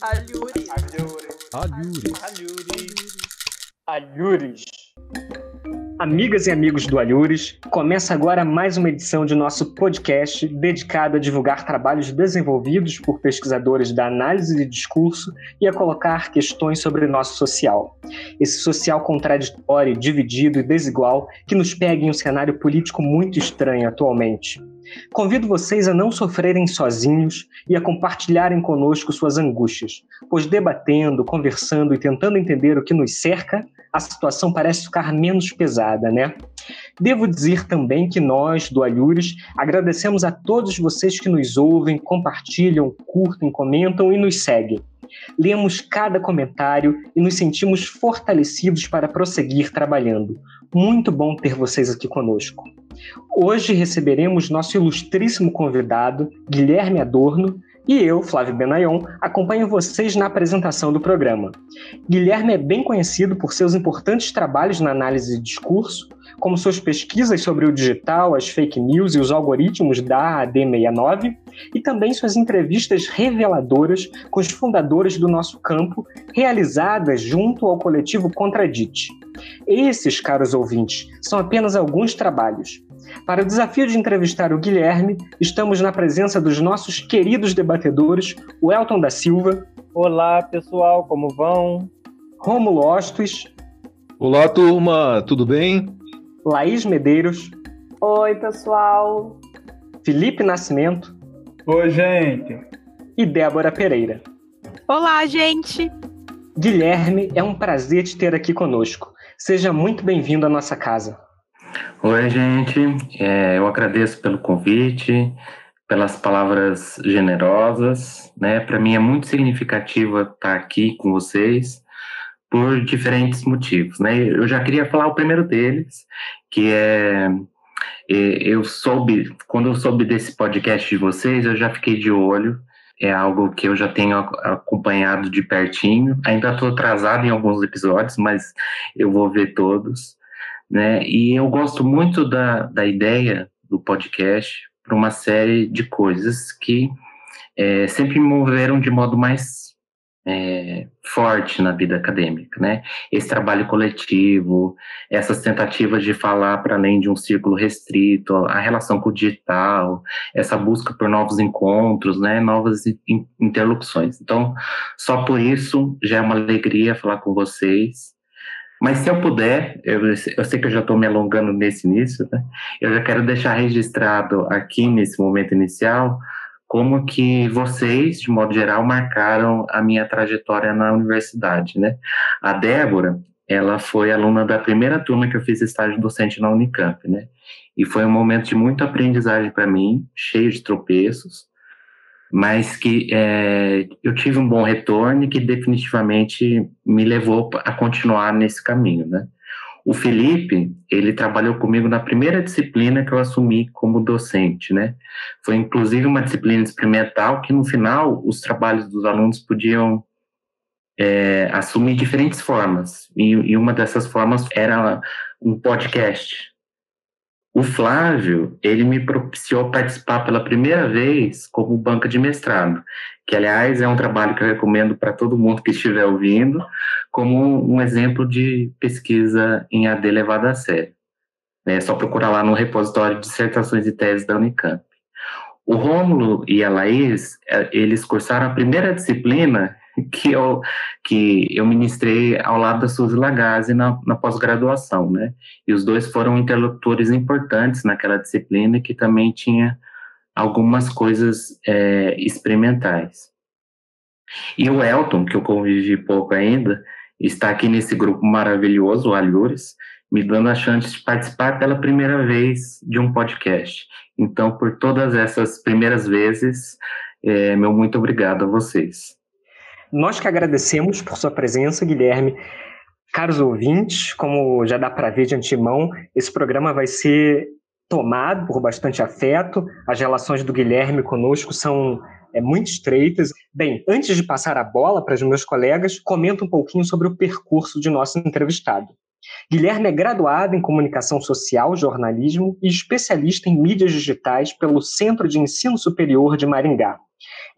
Alhures. Alhures. Alhures. Alhures. Amigas e amigos do Alhures, começa agora mais uma edição de nosso podcast dedicado a divulgar trabalhos desenvolvidos por pesquisadores da análise de discurso e a colocar questões sobre o nosso social. Esse social contraditório, dividido e desigual que nos pega em um cenário político muito estranho atualmente. Convido vocês a não sofrerem sozinhos e a compartilharem conosco suas angústias, pois debatendo, conversando e tentando entender o que nos cerca, a situação parece ficar menos pesada, né? Devo dizer também que nós, do Alhures, agradecemos a todos vocês que nos ouvem, compartilham, curtem, comentam e nos seguem. Lemos cada comentário e nos sentimos fortalecidos para prosseguir trabalhando. Muito bom ter vocês aqui conosco. Hoje receberemos nosso ilustríssimo convidado, Guilherme Adorno, e eu, Flávio Benayon, acompanho vocês na apresentação do programa. Guilherme é bem conhecido por seus importantes trabalhos na análise de discurso, como suas pesquisas sobre o digital, as fake news e os algoritmos da AD69, e também suas entrevistas reveladoras com os fundadores do nosso campo, realizadas junto ao coletivo Contradite. Esses, caros ouvintes, são apenas alguns trabalhos. Para o desafio de entrevistar o Guilherme, estamos na presença dos nossos queridos debatedores, o Elton da Silva. Olá, pessoal, como vão? Rômulo Ostos. Olá, turma, tudo bem? Laís Medeiros. Oi, pessoal. Felipe Nascimento. Oi, gente. E Débora Pereira. Olá, gente. Guilherme, é um prazer te ter aqui conosco. Seja muito bem-vindo à nossa casa. Oi, gente. É, eu agradeço pelo convite, pelas palavras generosas. Né? Para mim é muito significativa estar aqui com vocês por diferentes motivos. Né? Eu já queria falar o primeiro deles, que é eu soube, quando eu soube desse podcast de vocês, eu já fiquei de olho. É algo que eu já tenho acompanhado de pertinho. Ainda estou atrasado em alguns episódios, mas eu vou ver todos né? E eu gosto muito da, da ideia do podcast para uma série de coisas que é, sempre me moveram de modo mais é, forte na vida acadêmica, né? Esse trabalho coletivo, essas tentativas de falar para além de um círculo restrito, a relação com o digital, essa busca por novos encontros, né? Novas interlocuções. Então, só por isso já é uma alegria falar com vocês mas se eu puder, eu, eu sei que eu já estou me alongando nesse início, né? Eu já quero deixar registrado aqui nesse momento inicial como que vocês, de modo geral, marcaram a minha trajetória na universidade, né? A Débora, ela foi aluna da primeira turma que eu fiz estágio docente na Unicamp, né? E foi um momento de muita aprendizagem para mim, cheio de tropeços, mas que é, eu tive um bom retorno e que definitivamente me levou a continuar nesse caminho, né? O Felipe, ele trabalhou comigo na primeira disciplina que eu assumi como docente, né? Foi inclusive uma disciplina experimental que no final os trabalhos dos alunos podiam é, assumir diferentes formas e, e uma dessas formas era um podcast, o Flávio, ele me propiciou participar pela primeira vez como banca de mestrado, que, aliás, é um trabalho que eu recomendo para todo mundo que estiver ouvindo, como um exemplo de pesquisa em AD levada a sério. É só procurar lá no repositório de dissertações e teses da Unicamp. O Rômulo e a Laís, é, eles cursaram a primeira disciplina que eu, que eu ministrei ao lado da Suzy Lagazzi na, na pós-graduação, né? E os dois foram interlocutores importantes naquela disciplina que também tinha algumas coisas é, experimentais. E o Elton, que eu convivi pouco ainda, está aqui nesse grupo maravilhoso, o Alhures, me dando a chance de participar pela primeira vez de um podcast. Então, por todas essas primeiras vezes, é, meu muito obrigado a vocês. Nós que agradecemos por sua presença, Guilherme. Caros ouvintes, como já dá para ver de antemão, esse programa vai ser tomado por bastante afeto. As relações do Guilherme conosco são é, muito estreitas. Bem, antes de passar a bola para os meus colegas, comento um pouquinho sobre o percurso de nosso entrevistado. Guilherme é graduado em Comunicação Social, Jornalismo e especialista em mídias digitais pelo Centro de Ensino Superior de Maringá.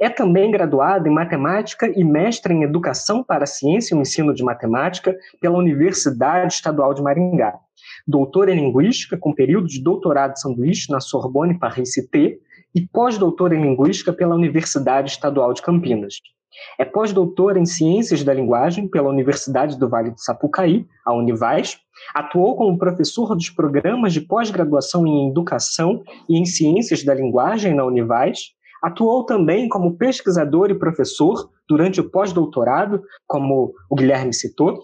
É também graduado em matemática e mestre em educação para a ciência e o ensino de matemática pela Universidade Estadual de Maringá. Doutor em linguística, com período de doutorado sanduíche na Sorbonne Paris-Cité e pós-doutor em linguística pela Universidade Estadual de Campinas. É pós-doutor em Ciências da Linguagem pela Universidade do Vale do Sapucaí, a Univais. Atuou como professor dos programas de pós-graduação em Educação e em Ciências da Linguagem na Univais. Atuou também como pesquisador e professor durante o pós-doutorado, como o Guilherme citou,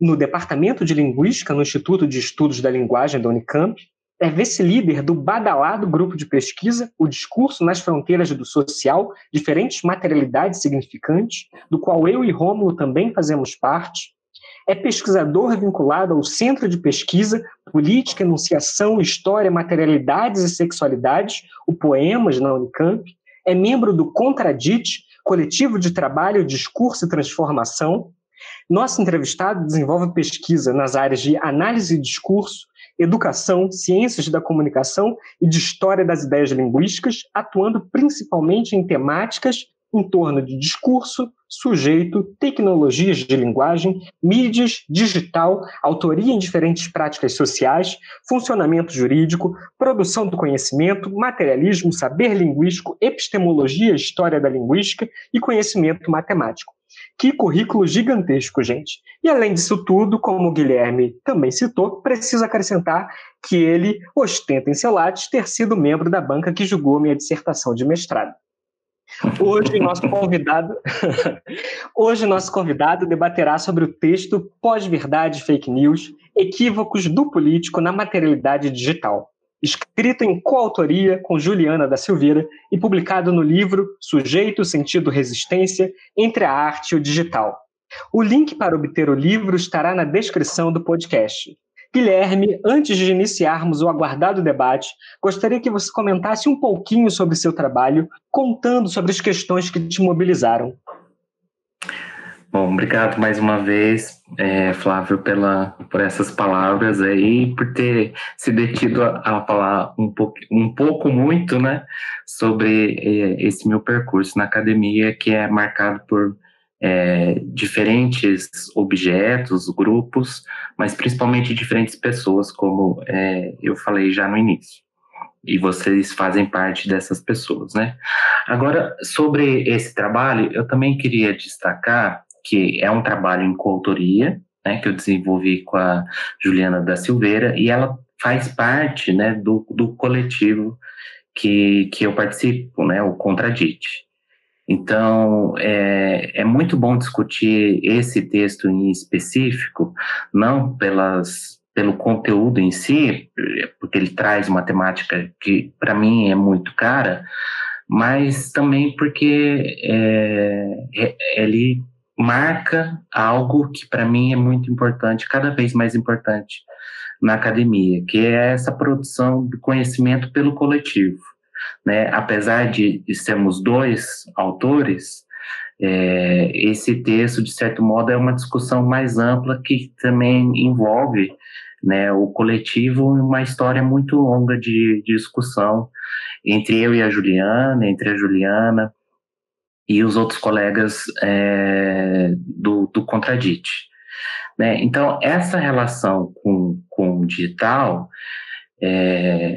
no Departamento de Linguística no Instituto de Estudos da Linguagem da Unicamp é vice-líder do badalado grupo de pesquisa O Discurso nas Fronteiras do Social, Diferentes Materialidades Significantes, do qual eu e Rômulo também fazemos parte. É pesquisador vinculado ao Centro de Pesquisa Política, Enunciação, História, Materialidades e Sexualidades, o Poemas, na Unicamp. É membro do Contradite, Coletivo de Trabalho, Discurso e Transformação. Nosso entrevistado desenvolve pesquisa nas áreas de análise e discurso, educação, ciências da comunicação e de história das ideias linguísticas, atuando principalmente em temáticas em torno de discurso, sujeito, tecnologias de linguagem, mídias, digital, autoria em diferentes práticas sociais, funcionamento jurídico, produção do conhecimento, materialismo, saber linguístico, epistemologia, história da linguística e conhecimento matemático. Que currículo gigantesco, gente. E além disso tudo, como o Guilherme também citou, preciso acrescentar que ele ostenta em seu lattes ter sido membro da banca que julgou minha dissertação de mestrado. Hoje nosso convidado, hoje nosso convidado debaterá sobre o texto Pós-verdade fake news, equívocos do político na materialidade digital escrito em coautoria com Juliana da Silveira e publicado no livro Sujeito, Sentido, Resistência entre a Arte e o Digital. O link para obter o livro estará na descrição do podcast. Guilherme, antes de iniciarmos o aguardado debate, gostaria que você comentasse um pouquinho sobre seu trabalho, contando sobre as questões que te mobilizaram. Bom, obrigado mais uma vez, é, Flávio, pela, por essas palavras aí, por ter se detido a, a falar um pouco, um pouco muito, né, sobre é, esse meu percurso na academia, que é marcado por é, diferentes objetos, grupos, mas principalmente diferentes pessoas, como é, eu falei já no início. E vocês fazem parte dessas pessoas, né? Agora, sobre esse trabalho, eu também queria destacar que é um trabalho em coautoria, né, que eu desenvolvi com a Juliana da Silveira, e ela faz parte né, do, do coletivo que, que eu participo, né, o Contradite. Então, é, é muito bom discutir esse texto em específico, não pelas, pelo conteúdo em si, porque ele traz uma temática que, para mim, é muito cara, mas também porque é, é ele marca algo que para mim é muito importante, cada vez mais importante na academia, que é essa produção de conhecimento pelo coletivo. Né? Apesar de, sermos dois autores, é, esse texto, de certo modo, é uma discussão mais ampla que também envolve né, o coletivo uma história muito longa de, de discussão entre eu e a Juliana, entre a Juliana, e os outros colegas é, do, do Contradite. Né? Então, essa relação com, com o digital, é,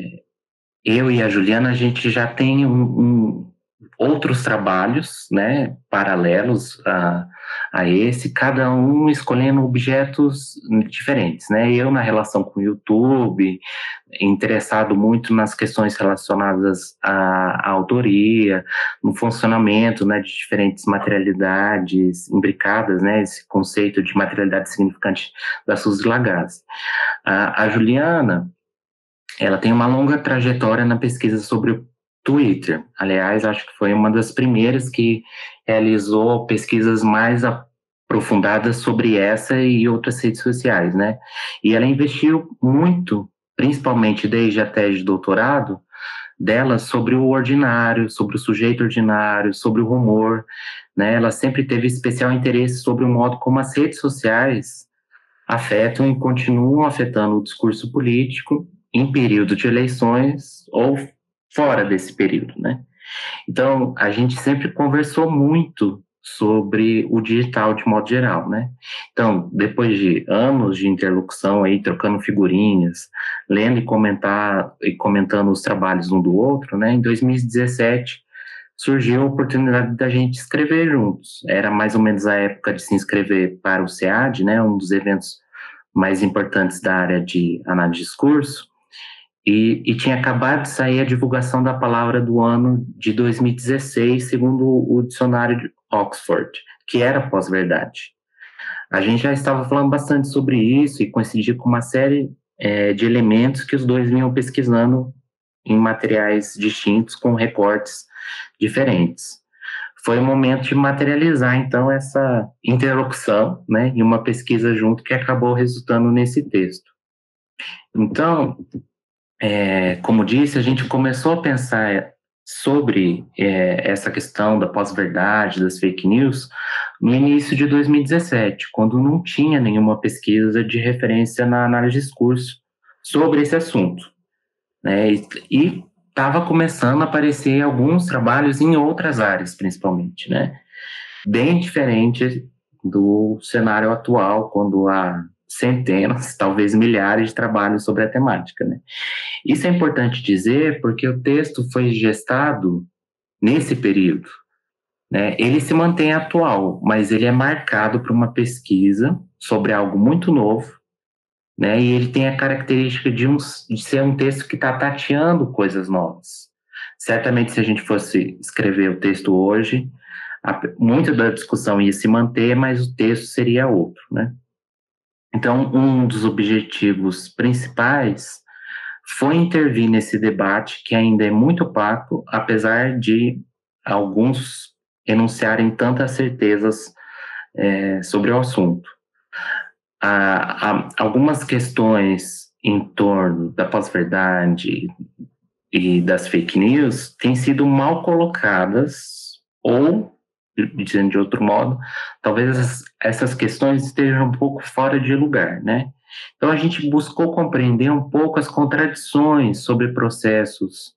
eu e a Juliana, a gente já tem um, um, outros trabalhos né, paralelos a, a esse, cada um escolhendo objetos diferentes, né? Eu na relação com o YouTube, interessado muito nas questões relacionadas à, à autoria, no funcionamento, né, de diferentes materialidades imbricadas, né? Esse conceito de materialidade significante da Suzy Lagasse. A, a Juliana, ela tem uma longa trajetória na pesquisa sobre Twitter. Aliás, acho que foi uma das primeiras que realizou pesquisas mais aprofundadas sobre essa e outras redes sociais, né? E ela investiu muito, principalmente desde a tese de doutorado dela, sobre o ordinário, sobre o sujeito ordinário, sobre o rumor, né? Ela sempre teve especial interesse sobre o modo como as redes sociais afetam e continuam afetando o discurso político em período de eleições ou fora desse período, né? Então, a gente sempre conversou muito sobre o digital de modo geral, né? Então, depois de anos de interlocução aí, trocando figurinhas, lendo e comentar e comentando os trabalhos um do outro, né? Em 2017 surgiu a oportunidade da gente escrever juntos. Era mais ou menos a época de se inscrever para o SEAD, né? Um dos eventos mais importantes da área de análise de discurso. E, e, tinha acabado de sair a divulgação da palavra do ano de 2016, segundo o dicionário de Oxford, que era pós-verdade. A gente já estava falando bastante sobre isso e coincidia com uma série é, de elementos que os dois vinham pesquisando em materiais distintos, com recortes diferentes. Foi o momento de materializar, então, essa interlocução, né, e uma pesquisa junto que acabou resultando nesse texto. Então, é, como disse, a gente começou a pensar sobre é, essa questão da pós-verdade, das fake news, no início de 2017, quando não tinha nenhuma pesquisa de referência na análise de discurso sobre esse assunto. Né? E estava começando a aparecer alguns trabalhos em outras áreas, principalmente, né? bem diferente do cenário atual, quando a centenas, talvez milhares de trabalhos sobre a temática. Né? Isso é importante dizer porque o texto foi gestado nesse período. Né? Ele se mantém atual, mas ele é marcado por uma pesquisa sobre algo muito novo, né? e ele tem a característica de, um, de ser um texto que está tateando coisas novas. Certamente, se a gente fosse escrever o texto hoje, a, muito da discussão ia se manter, mas o texto seria outro, né? Então, um dos objetivos principais foi intervir nesse debate que ainda é muito opaco, apesar de alguns enunciarem tantas certezas é, sobre o assunto. Há, há algumas questões em torno da pós-verdade e das fake news têm sido mal colocadas ou dizendo de outro modo, talvez essas, essas questões estejam um pouco fora de lugar, né? Então a gente buscou compreender um pouco as contradições sobre processos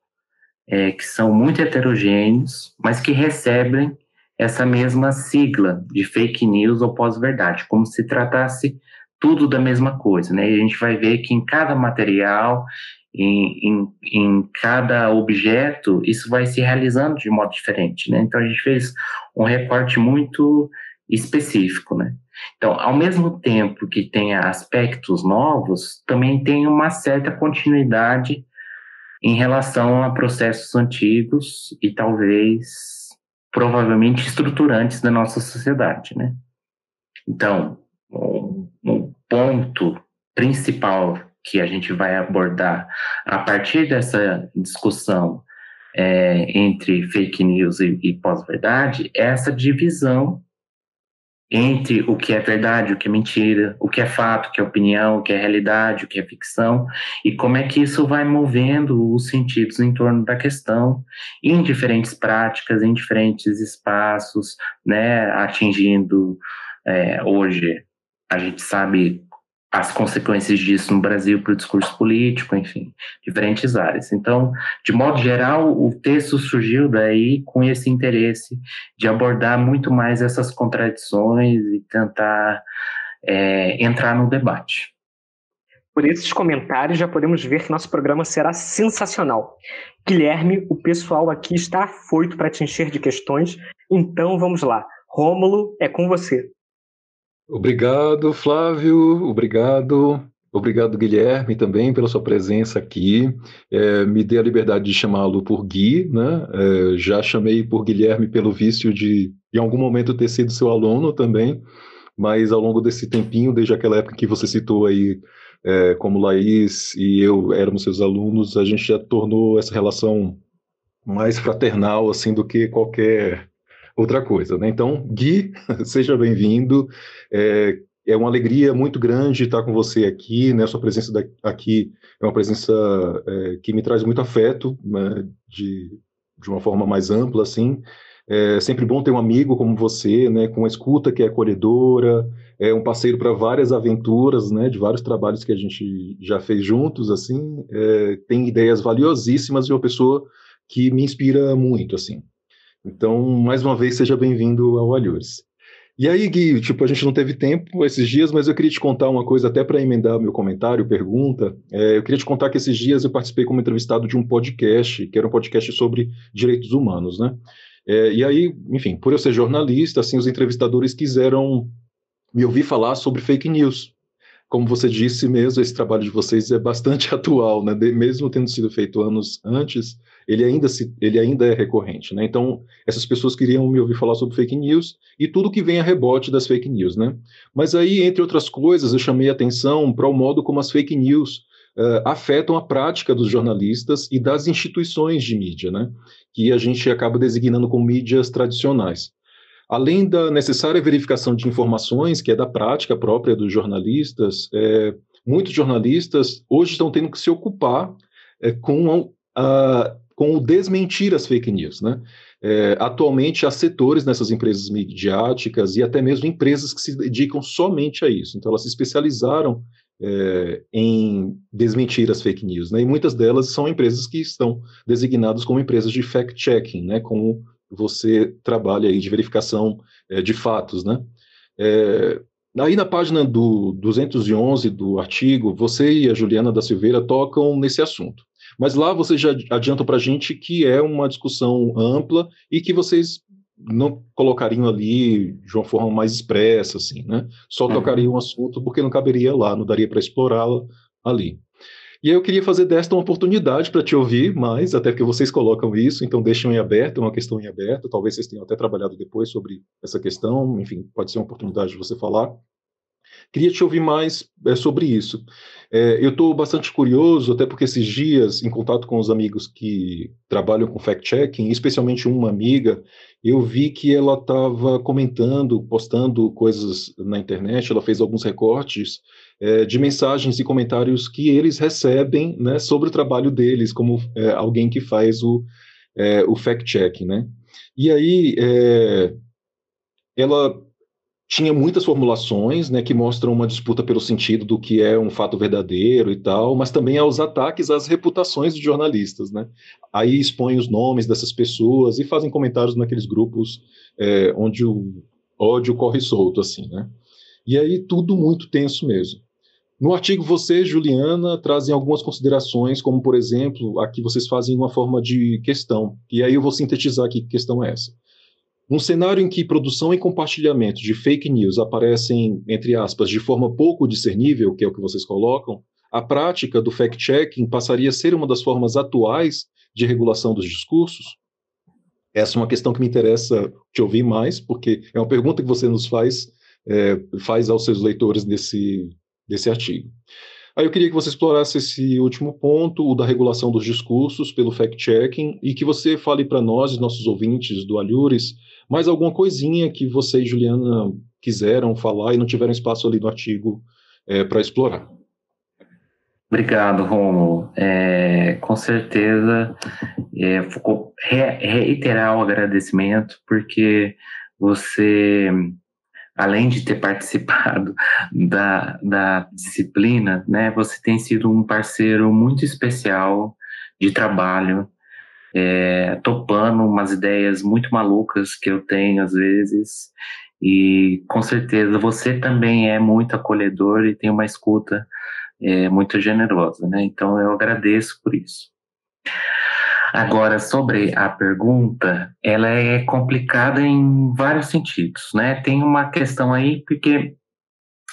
é, que são muito heterogêneos, mas que recebem essa mesma sigla de fake news ou pós-verdade, como se tratasse tudo da mesma coisa, né? E a gente vai ver que em cada material em, em, em, cada objeto, isso vai se realizando de modo diferente, né? Então a gente fez um recorte muito específico, né? Então, ao mesmo tempo que tem aspectos novos, também tem uma certa continuidade em relação a processos antigos e talvez provavelmente estruturantes da nossa sociedade, né? Então, um, um ponto principal que a gente vai abordar a partir dessa discussão é, entre fake news e, e pós-verdade é essa divisão entre o que é verdade, o que é mentira, o que é fato, o que é opinião, o que é realidade, o que é ficção, e como é que isso vai movendo os sentidos em torno da questão, em diferentes práticas, em diferentes espaços, né, atingindo é, hoje a gente sabe as consequências disso no Brasil para o discurso político, enfim, diferentes áreas. Então, de modo geral, o texto surgiu daí com esse interesse de abordar muito mais essas contradições e tentar é, entrar no debate. Por esses comentários, já podemos ver que nosso programa será sensacional. Guilherme, o pessoal aqui está afoito para te encher de questões, então vamos lá. Rômulo, é com você. Obrigado, Flávio. Obrigado. Obrigado, Guilherme, também pela sua presença aqui. É, me dê a liberdade de chamá-lo por Gui, né? É, já chamei por Guilherme pelo vício de, em algum momento, ter sido seu aluno também, mas ao longo desse tempinho, desde aquela época que você citou aí, é, como Laís e eu éramos seus alunos, a gente já tornou essa relação mais fraternal, assim, do que qualquer outra coisa. Né? Então, Gui, seja bem-vindo. É, é uma alegria muito grande estar com você aqui, né? Sua presença aqui é uma presença é, que me traz muito afeto, né? de, de uma forma mais ampla, assim. É sempre bom ter um amigo como você, né? Com uma escuta que é acolhedora, é um parceiro para várias aventuras, né? De vários trabalhos que a gente já fez juntos, assim. É, tem ideias valiosíssimas de uma pessoa que me inspira muito, assim. Então, mais uma vez, seja bem-vindo ao Alhures. E aí, Gui, tipo, a gente não teve tempo esses dias, mas eu queria te contar uma coisa, até para emendar meu comentário, pergunta. É, eu queria te contar que esses dias eu participei como entrevistado de um podcast, que era um podcast sobre direitos humanos, né? É, e aí, enfim, por eu ser jornalista, assim, os entrevistadores quiseram me ouvir falar sobre fake news. Como você disse mesmo, esse trabalho de vocês é bastante atual, né? De, mesmo tendo sido feito anos antes, ele ainda, se, ele ainda é recorrente, né? Então, essas pessoas queriam me ouvir falar sobre fake news e tudo que vem a rebote das fake news, né? Mas aí, entre outras coisas, eu chamei atenção para o modo como as fake news uh, afetam a prática dos jornalistas e das instituições de mídia, né? Que a gente acaba designando como mídias tradicionais. Além da necessária verificação de informações, que é da prática própria dos jornalistas, é, muitos jornalistas hoje estão tendo que se ocupar é, com a, com o desmentir as fake news, né? É, atualmente há setores nessas empresas midiáticas e até mesmo empresas que se dedicam somente a isso. Então elas se especializaram é, em desmentir as fake news, né? E muitas delas são empresas que estão designadas como empresas de fact-checking, né? Como você trabalha aí de verificação é, de fatos, né? É, aí na página do 211 do artigo, você e a Juliana da Silveira tocam nesse assunto. Mas lá vocês já adiantam para a gente que é uma discussão ampla e que vocês não colocariam ali de uma forma mais expressa, assim, né? Só uhum. tocariam o assunto porque não caberia lá, não daria para explorá-la ali. E aí eu queria fazer desta uma oportunidade para te ouvir mais, até porque vocês colocam isso, então deixam em aberto, é uma questão em aberto, talvez vocês tenham até trabalhado depois sobre essa questão, enfim, pode ser uma oportunidade de você falar. Queria te ouvir mais é, sobre isso. É, eu estou bastante curioso, até porque esses dias, em contato com os amigos que trabalham com fact-checking, especialmente uma amiga, eu vi que ela estava comentando, postando coisas na internet, ela fez alguns recortes é, de mensagens e comentários que eles recebem né, sobre o trabalho deles, como alguém que faz o, o fact-checking. Né? E aí, ela tinha muitas formulações, né, que mostram uma disputa pelo sentido do que é um fato verdadeiro e tal, mas também aos ataques às reputações de jornalistas, né? Aí expõem os nomes dessas pessoas e fazem comentários naqueles grupos é, onde o ódio corre solto, assim, né? E aí tudo muito tenso mesmo. No artigo, você, Juliana, trazem algumas considerações, como, por exemplo, aqui vocês fazem uma forma de questão, e aí eu vou sintetizar aqui que questão é essa. Um cenário em que produção e compartilhamento de fake news aparecem, entre aspas, de forma pouco discernível, que é o que vocês colocam, a prática do fact-checking passaria a ser uma das formas atuais de regulação dos discursos? Essa é uma questão que me interessa te ouvir mais, porque é uma pergunta que você nos faz, é, faz aos seus leitores nesse, desse artigo. Aí eu queria que você explorasse esse último ponto, o da regulação dos discursos pelo fact-checking, e que você fale para nós, nossos ouvintes do Alhures, mais alguma coisinha que você e Juliana quiseram falar e não tiveram espaço ali no artigo é, para explorar. Obrigado, Romulo. É, com certeza, é, reiterar o agradecimento, porque você além de ter participado da, da disciplina, né, você tem sido um parceiro muito especial de trabalho, é, topando umas ideias muito malucas que eu tenho às vezes, e com certeza você também é muito acolhedor e tem uma escuta é, muito generosa, né? Então eu agradeço por isso. Agora, sobre a pergunta, ela é complicada em vários sentidos, né? Tem uma questão aí, porque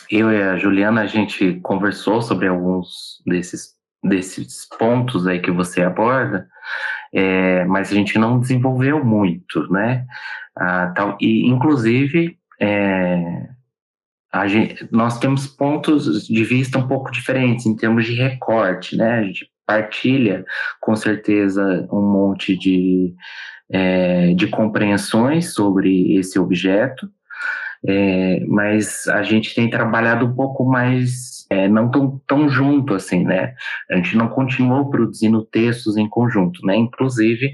eu e a Juliana, a gente conversou sobre alguns desses, desses pontos aí que você aborda, é, mas a gente não desenvolveu muito, né? Ah, tal, e, inclusive, é, gente, nós temos pontos de vista um pouco diferentes em termos de recorte, né? A gente partilha com certeza um monte de, é, de compreensões sobre esse objeto, é, mas a gente tem trabalhado um pouco mais, é, não tão, tão junto assim, né? A gente não continuou produzindo textos em conjunto, né? Inclusive,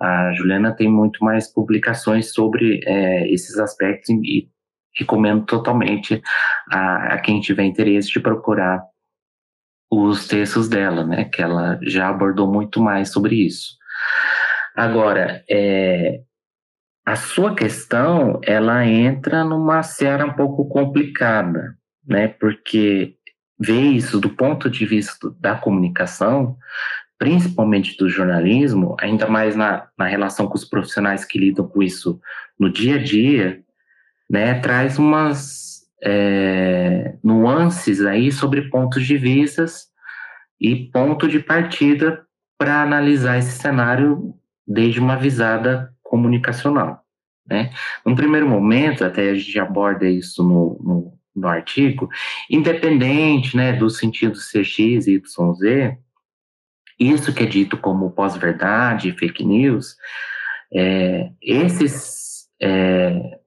a Juliana tem muito mais publicações sobre é, esses aspectos e recomendo totalmente a, a quem tiver interesse de procurar os textos dela, né, que ela já abordou muito mais sobre isso. Agora, é, a sua questão, ela entra numa seara um pouco complicada, né? Porque ver isso do ponto de vista da comunicação, principalmente do jornalismo, ainda mais na, na relação com os profissionais que lidam com isso no dia a dia, né? Traz umas é, nuances aí sobre pontos de vistas e ponto de partida para analisar esse cenário desde uma visada comunicacional. Né? No primeiro momento, até a gente aborda isso no, no, no artigo, independente né, do sentido ser X, Y, Z, isso que é dito como pós-verdade, fake news, é, esses, é,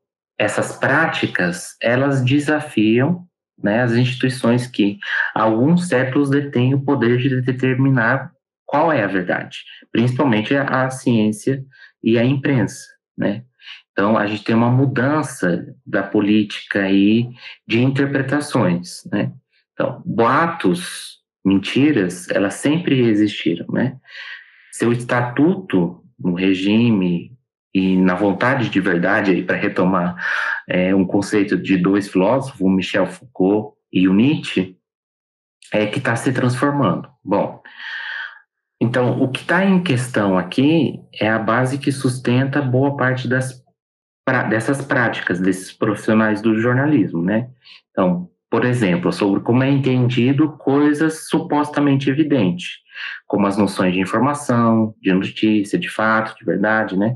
essas práticas, elas desafiam né, as instituições que alguns séculos detêm o poder de determinar qual é a verdade, principalmente a, a ciência e a imprensa, né? Então, a gente tem uma mudança da política aí de interpretações, né? Então, boatos, mentiras, elas sempre existiram, né? Seu estatuto no regime e na vontade de verdade, para retomar é, um conceito de dois filósofos, Michel Foucault e o Nietzsche, é que está se transformando. Bom, então, o que está em questão aqui é a base que sustenta boa parte das, pra, dessas práticas, desses profissionais do jornalismo, né? Então, por exemplo, sobre como é entendido coisas supostamente evidentes, como as noções de informação, de notícia, de fato, de verdade, né?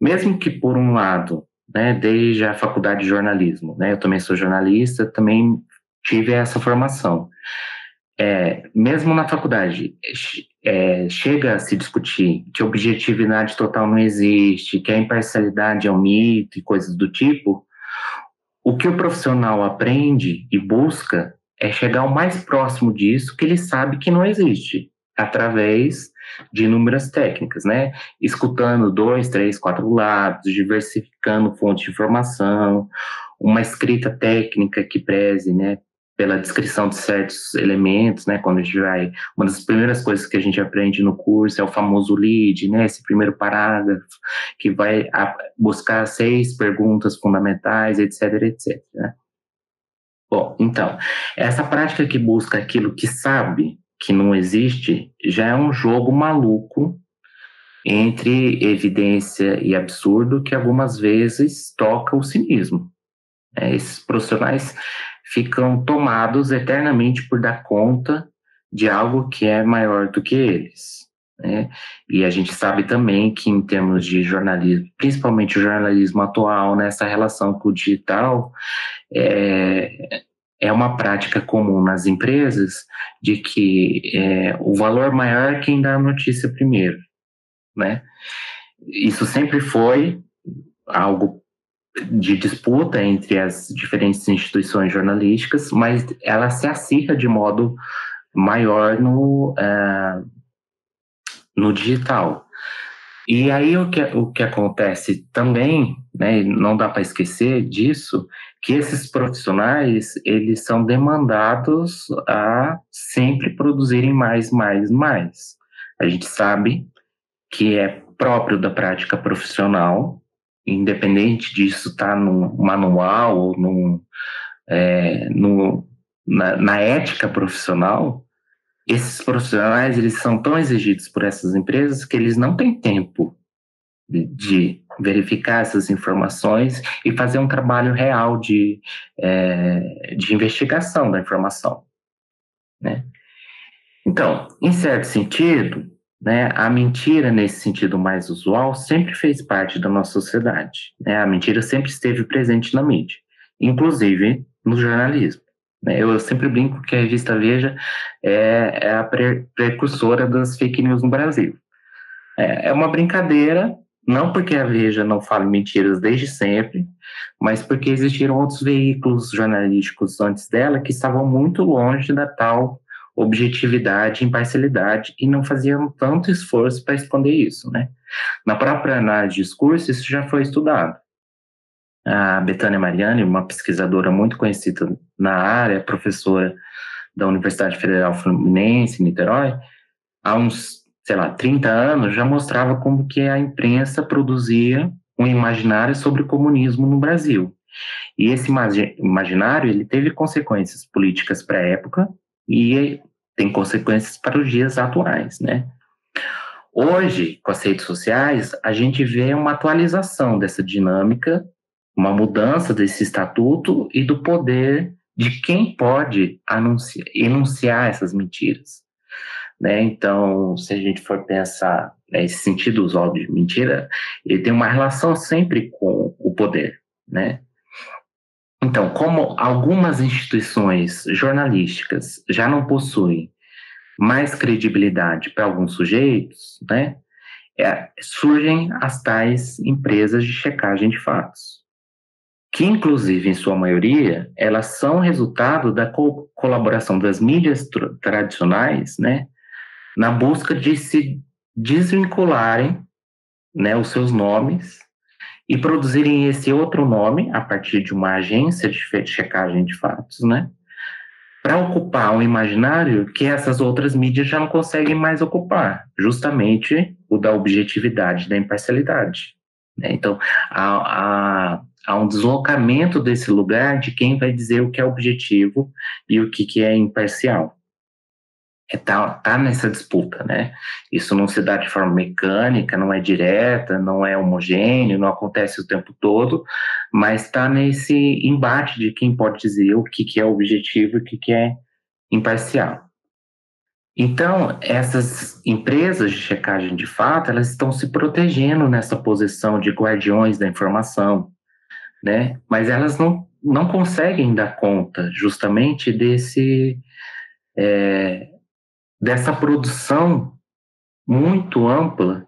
Mesmo que, por um lado, né, desde a faculdade de jornalismo, né, eu também sou jornalista, também tive essa formação. É, mesmo na faculdade, é, chega a se discutir que objetividade total não existe, que a imparcialidade é um mito e coisas do tipo, o que o profissional aprende e busca é chegar o mais próximo disso que ele sabe que não existe, através de inúmeras técnicas, né? Escutando dois, três, quatro lados, diversificando fontes de informação, uma escrita técnica que preze, né, pela descrição de certos elementos, né? Quando a gente vai, uma das primeiras coisas que a gente aprende no curso é o famoso lead, né? Esse primeiro parágrafo que vai buscar seis perguntas fundamentais, etc, etc. Né? Bom, então essa prática que busca aquilo que sabe que não existe já é um jogo maluco entre evidência e absurdo que algumas vezes toca o cinismo. É, esses profissionais ficam tomados eternamente por dar conta de algo que é maior do que eles. Né? E a gente sabe também que, em termos de jornalismo, principalmente o jornalismo atual, nessa relação com o digital, é, é uma prática comum nas empresas de que é, o valor maior é quem dá a notícia primeiro. Né? Isso sempre foi algo de disputa entre as diferentes instituições jornalísticas, mas ela se acirra de modo maior no, uh, no digital. E aí o que, o que acontece também, né, não dá para esquecer disso, que esses profissionais, eles são demandados a sempre produzirem mais, mais, mais. A gente sabe que é próprio da prática profissional, independente disso estar tá num manual ou num, é, no, na, na, ética profissional, esses profissionais eles são tão exigidos por essas empresas que eles não têm tempo de, verificar essas informações e fazer um trabalho real de, é, de investigação da informação. Né? Então, em certo sentido, né? A mentira, nesse sentido mais usual, sempre fez parte da nossa sociedade. Né? A mentira sempre esteve presente na mídia, inclusive no jornalismo. Né? Eu sempre brinco que a revista Veja é, é a pre precursora das fake news no Brasil. É, é uma brincadeira, não porque a Veja não fala mentiras desde sempre, mas porque existiram outros veículos jornalísticos antes dela que estavam muito longe da tal objetividade, imparcialidade e não faziam tanto esforço para esconder isso, né? Na própria análise de discurso, isso já foi estudado. A Betânia Mariani, uma pesquisadora muito conhecida na área, professora da Universidade Federal Fluminense, em Niterói, há uns sei lá, 30 anos, já mostrava como que a imprensa produzia um imaginário sobre o comunismo no Brasil. E esse imaginário, ele teve consequências políticas para a época e tem consequências para os dias atuais, né? Hoje, com as redes sociais, a gente vê uma atualização dessa dinâmica, uma mudança desse estatuto e do poder de quem pode anunciar, enunciar essas mentiras. Né? Então, se a gente for pensar né, esse sentido usual de mentira, ele tem uma relação sempre com o poder, né? Então, como algumas instituições jornalísticas já não possuem mais credibilidade para alguns sujeitos, né, é, surgem as tais empresas de checagem de fatos, que inclusive em sua maioria elas são resultado da co colaboração das mídias tradicionais, né, na busca de se desvincularem, né, os seus nomes e produzirem esse outro nome a partir de uma agência de checagem de fatos, né? Para ocupar um imaginário que essas outras mídias já não conseguem mais ocupar, justamente o da objetividade, da imparcialidade. Né? Então, há, há, há, um deslocamento desse lugar de quem vai dizer o que é objetivo e o que, que é imparcial é, tá, tá nessa disputa, né? Isso não se dá de forma mecânica, não é direta, não é homogêneo, não acontece o tempo todo, mas está nesse embate de quem pode dizer o que, que é objetivo e o que, que é imparcial. Então, essas empresas de checagem de fato, elas estão se protegendo nessa posição de guardiões da informação, né? Mas elas não, não conseguem dar conta justamente desse... É, dessa produção muito ampla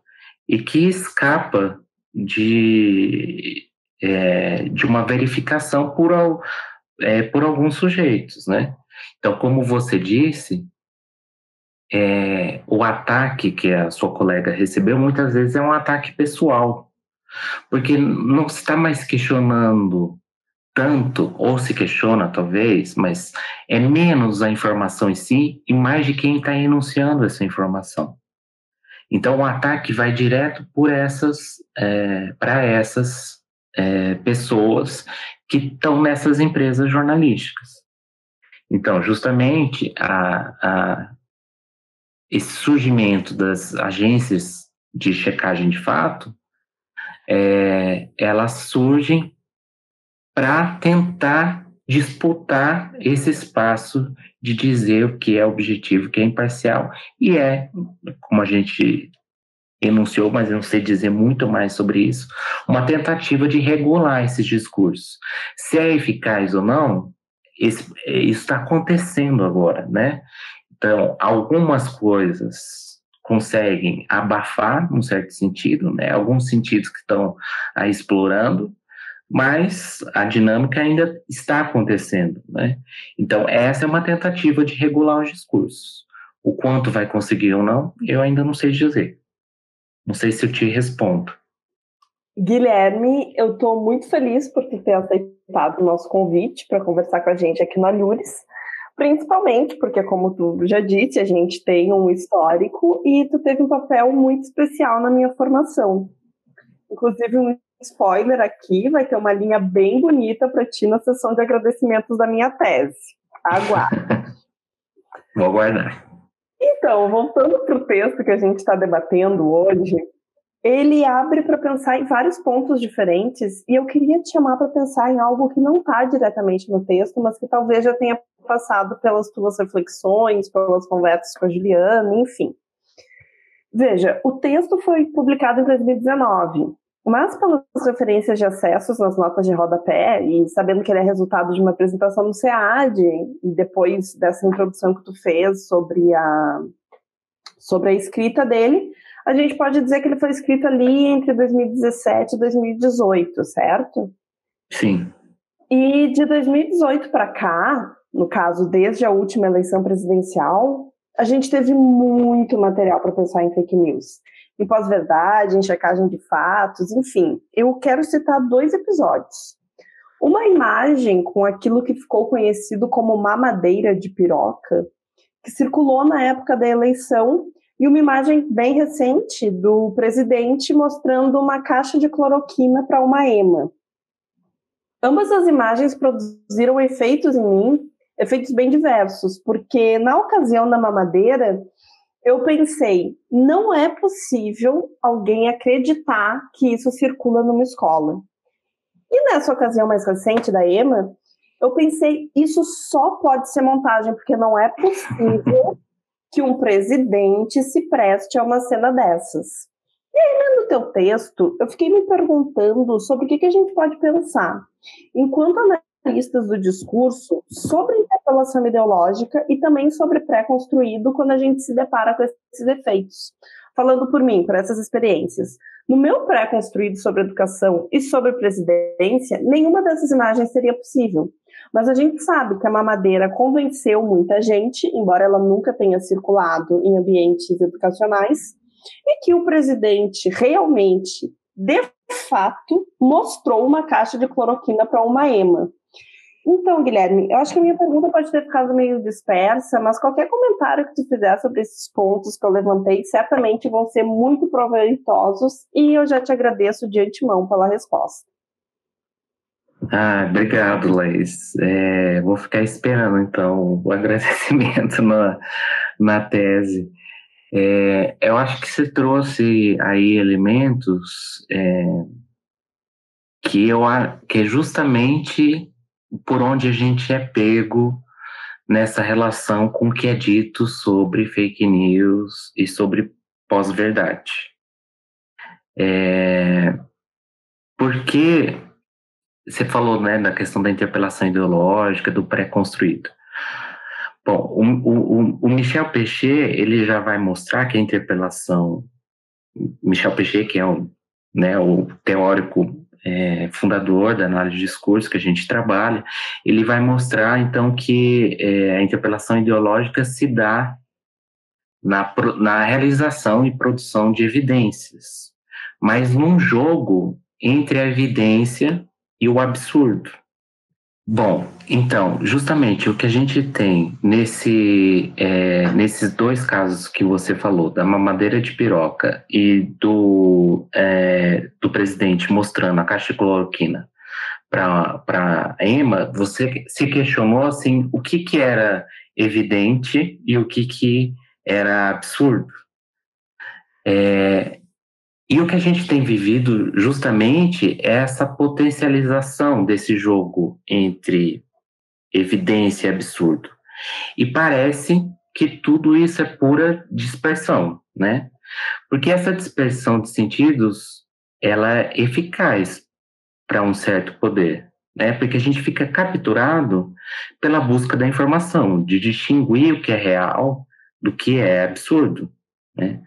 e que escapa de, é, de uma verificação por, é, por alguns sujeitos, né? Então, como você disse, é, o ataque que a sua colega recebeu muitas vezes é um ataque pessoal, porque não se está mais questionando tanto, ou se questiona talvez, mas é menos a informação em si e mais de quem está enunciando essa informação. Então o ataque vai direto por essas, é, para essas é, pessoas que estão nessas empresas jornalísticas. Então, justamente a, a, esse surgimento das agências de checagem de fato, é, elas surgem para tentar disputar esse espaço de dizer o que é objetivo, o que é imparcial, e é, como a gente enunciou, mas eu não sei dizer muito mais sobre isso, uma tentativa de regular esses discursos. Se é eficaz ou não, isso está acontecendo agora, né? Então, algumas coisas conseguem abafar, num certo sentido, né? Alguns sentidos que estão aí explorando, mas a dinâmica ainda está acontecendo, né? Então, essa é uma tentativa de regular os discursos. O quanto vai conseguir ou não, eu ainda não sei dizer. Não sei se eu te respondo. Guilherme, eu estou muito feliz por ter aceitado o nosso convite para conversar com a gente aqui no Alhures, principalmente porque, como tu já disse, a gente tem um histórico e tu teve um papel muito especial na minha formação. Inclusive, um spoiler aqui, vai ter uma linha bem bonita para ti na sessão de agradecimentos da minha tese. Aguarde. Vou aguardar. Então, voltando para o texto que a gente está debatendo hoje, ele abre para pensar em vários pontos diferentes e eu queria te chamar para pensar em algo que não está diretamente no texto, mas que talvez já tenha passado pelas tuas reflexões, pelas conversas com a Juliana, enfim. Veja, o texto foi publicado em 2019 mas pelas referências de acessos nas notas de rodapé, e sabendo que ele é resultado de uma apresentação no SEAD, e depois dessa introdução que tu fez sobre a, sobre a escrita dele, a gente pode dizer que ele foi escrito ali entre 2017 e 2018, certo? Sim. E de 2018 para cá, no caso, desde a última eleição presidencial, a gente teve muito material para pensar em fake news em pós-verdade, em checagem de fatos, enfim. Eu quero citar dois episódios. Uma imagem com aquilo que ficou conhecido como mamadeira de piroca, que circulou na época da eleição e uma imagem bem recente do presidente mostrando uma caixa de cloroquina para uma ema. Ambas as imagens produziram efeitos em mim, efeitos bem diversos, porque na ocasião da mamadeira, eu pensei, não é possível alguém acreditar que isso circula numa escola. E nessa ocasião mais recente da EMA, eu pensei, isso só pode ser montagem, porque não é possível que um presidente se preste a uma cena dessas. E aí, lendo teu texto, eu fiquei me perguntando sobre o que, que a gente pode pensar, enquanto analistas do discurso, sobre interpelação ideológica e também sobre pré-construído quando a gente se depara com esses efeitos. Falando por mim, por essas experiências. No meu pré-construído sobre educação e sobre presidência, nenhuma dessas imagens seria possível. Mas a gente sabe que a mamadeira convenceu muita gente, embora ela nunca tenha circulado em ambientes educacionais, e que o presidente realmente, de fato, mostrou uma caixa de cloroquina para uma EMA. Então, Guilherme, eu acho que a minha pergunta pode ter ficado meio dispersa, mas qualquer comentário que tu fizer sobre esses pontos que eu levantei certamente vão ser muito proveitosos e eu já te agradeço de antemão pela resposta. Ah, obrigado, Laís. É, vou ficar esperando, então, o agradecimento na, na tese. É, eu acho que você trouxe aí elementos é, que, eu, que é justamente por onde a gente é pego nessa relação com o que é dito sobre fake news e sobre pós-verdade. É, porque você falou né, da questão da interpelação ideológica, do pré-construído. Bom, o, o, o, Michel Pechet, ele já vai mostrar que a interpelação, Michel Pechet, que é um, né, o teórico é, fundador da análise de discurso que a gente trabalha, ele vai mostrar, então, que é, a interpelação ideológica se dá na, na realização e produção de evidências, mas num jogo entre a evidência e o absurdo. Bom, então, justamente o que a gente tem nesse, é, nesses dois casos que você falou, da mamadeira de piroca e do, é, do presidente mostrando a caixa de cloroquina para a EMA, você se questionou assim, o que, que era evidente e o que, que era absurdo. É, e o que a gente tem vivido justamente é essa potencialização desse jogo entre evidência e absurdo. E parece que tudo isso é pura dispersão, né? Porque essa dispersão de sentidos, ela é eficaz para um certo poder, né? Porque a gente fica capturado pela busca da informação, de distinguir o que é real do que é absurdo, né?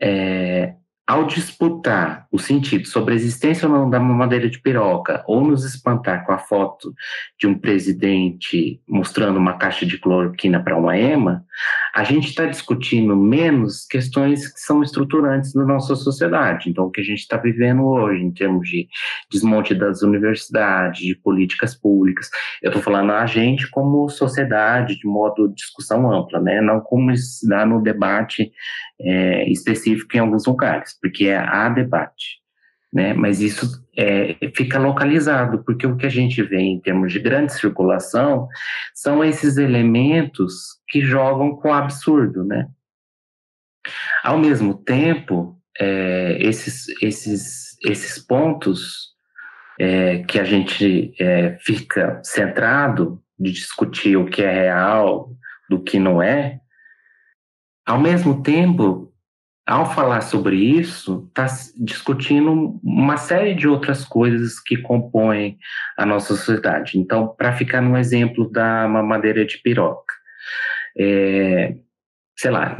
É, ao disputar o sentido sobre a existência ou não da mamadeira de piroca, ou nos espantar com a foto de um presidente mostrando uma caixa de cloroquina para uma EMA, a gente está discutindo menos questões que são estruturantes da nossa sociedade. Então, o que a gente está vivendo hoje, em termos de desmonte das universidades, de políticas públicas, eu estou falando a gente como sociedade, de modo de discussão ampla, né? não como isso dá no debate é, específico em alguns lugares, porque é, há debate. Né? Mas isso é, fica localizado, porque o que a gente vê em termos de grande circulação são esses elementos que jogam com o absurdo, né? Ao mesmo tempo, é, esses, esses, esses pontos é, que a gente é, fica centrado de discutir o que é real do que não é, ao mesmo tempo, ao falar sobre isso, está discutindo uma série de outras coisas que compõem a nossa sociedade. Então, para ficar no exemplo da mamadeira de piroca, é, sei lá,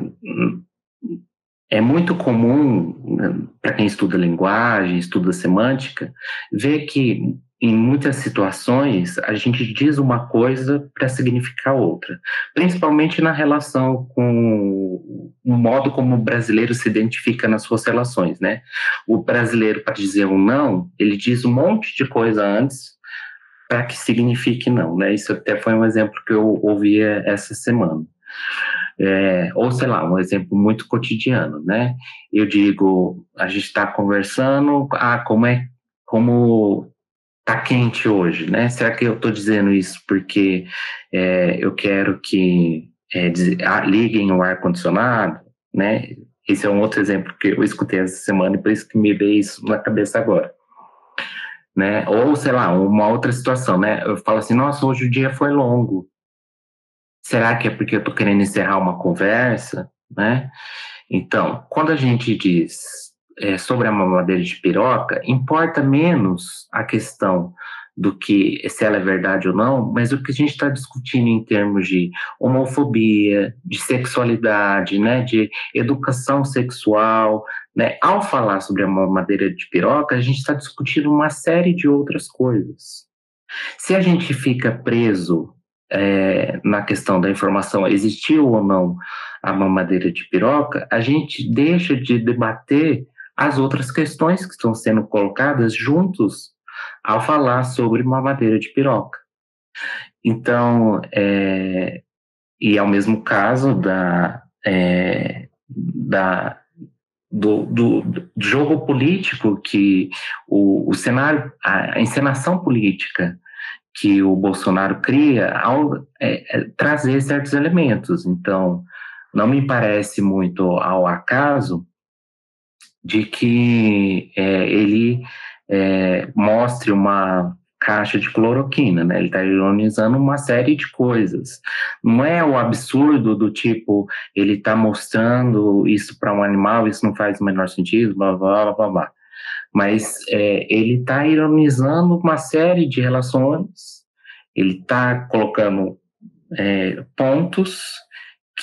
é muito comum, né, para quem estuda linguagem, estuda semântica, ver que em muitas situações, a gente diz uma coisa para significar outra, principalmente na relação com o modo como o brasileiro se identifica nas suas relações, né? O brasileiro, para dizer um não, ele diz um monte de coisa antes para que signifique não, né? Isso até foi um exemplo que eu ouvi essa semana. É, ou sei lá, um exemplo muito cotidiano, né? Eu digo, a gente está conversando, ah, como é, como tá quente hoje, né? Será que eu estou dizendo isso porque é, eu quero que é, ah, liguem o ar condicionado, né? Esse é um outro exemplo que eu escutei essa semana e por isso que me veio isso na cabeça agora. Né? Ou, sei lá, uma outra situação, né? Eu falo assim, nossa, hoje o dia foi longo. Será que é porque eu estou querendo encerrar uma conversa, né? Então, quando a gente diz é, sobre a mamadeira de piroca, importa menos a questão do que se ela é verdade ou não, mas o que a gente está discutindo em termos de homofobia, de sexualidade, né, de educação sexual, né, ao falar sobre a mamadeira de piroca, a gente está discutindo uma série de outras coisas. Se a gente fica preso é, na questão da informação, existiu ou não a mamadeira de piroca, a gente deixa de debater as outras questões que estão sendo colocadas juntos ao falar sobre mamadeira de piroca. Então, é, e é o mesmo caso da, é, da do, do, do, jogo político que o, o cenário, a encenação política que o Bolsonaro cria ao é, é, trazer certos elementos. Então, não me parece muito ao acaso de que é, ele é, mostre uma caixa de cloroquina, né? Ele está ironizando uma série de coisas. Não é o absurdo do tipo ele está mostrando isso para um animal, isso não faz o menor sentido, blá blá blá blá. blá. Mas é, ele está ironizando uma série de relações, ele está colocando é, pontos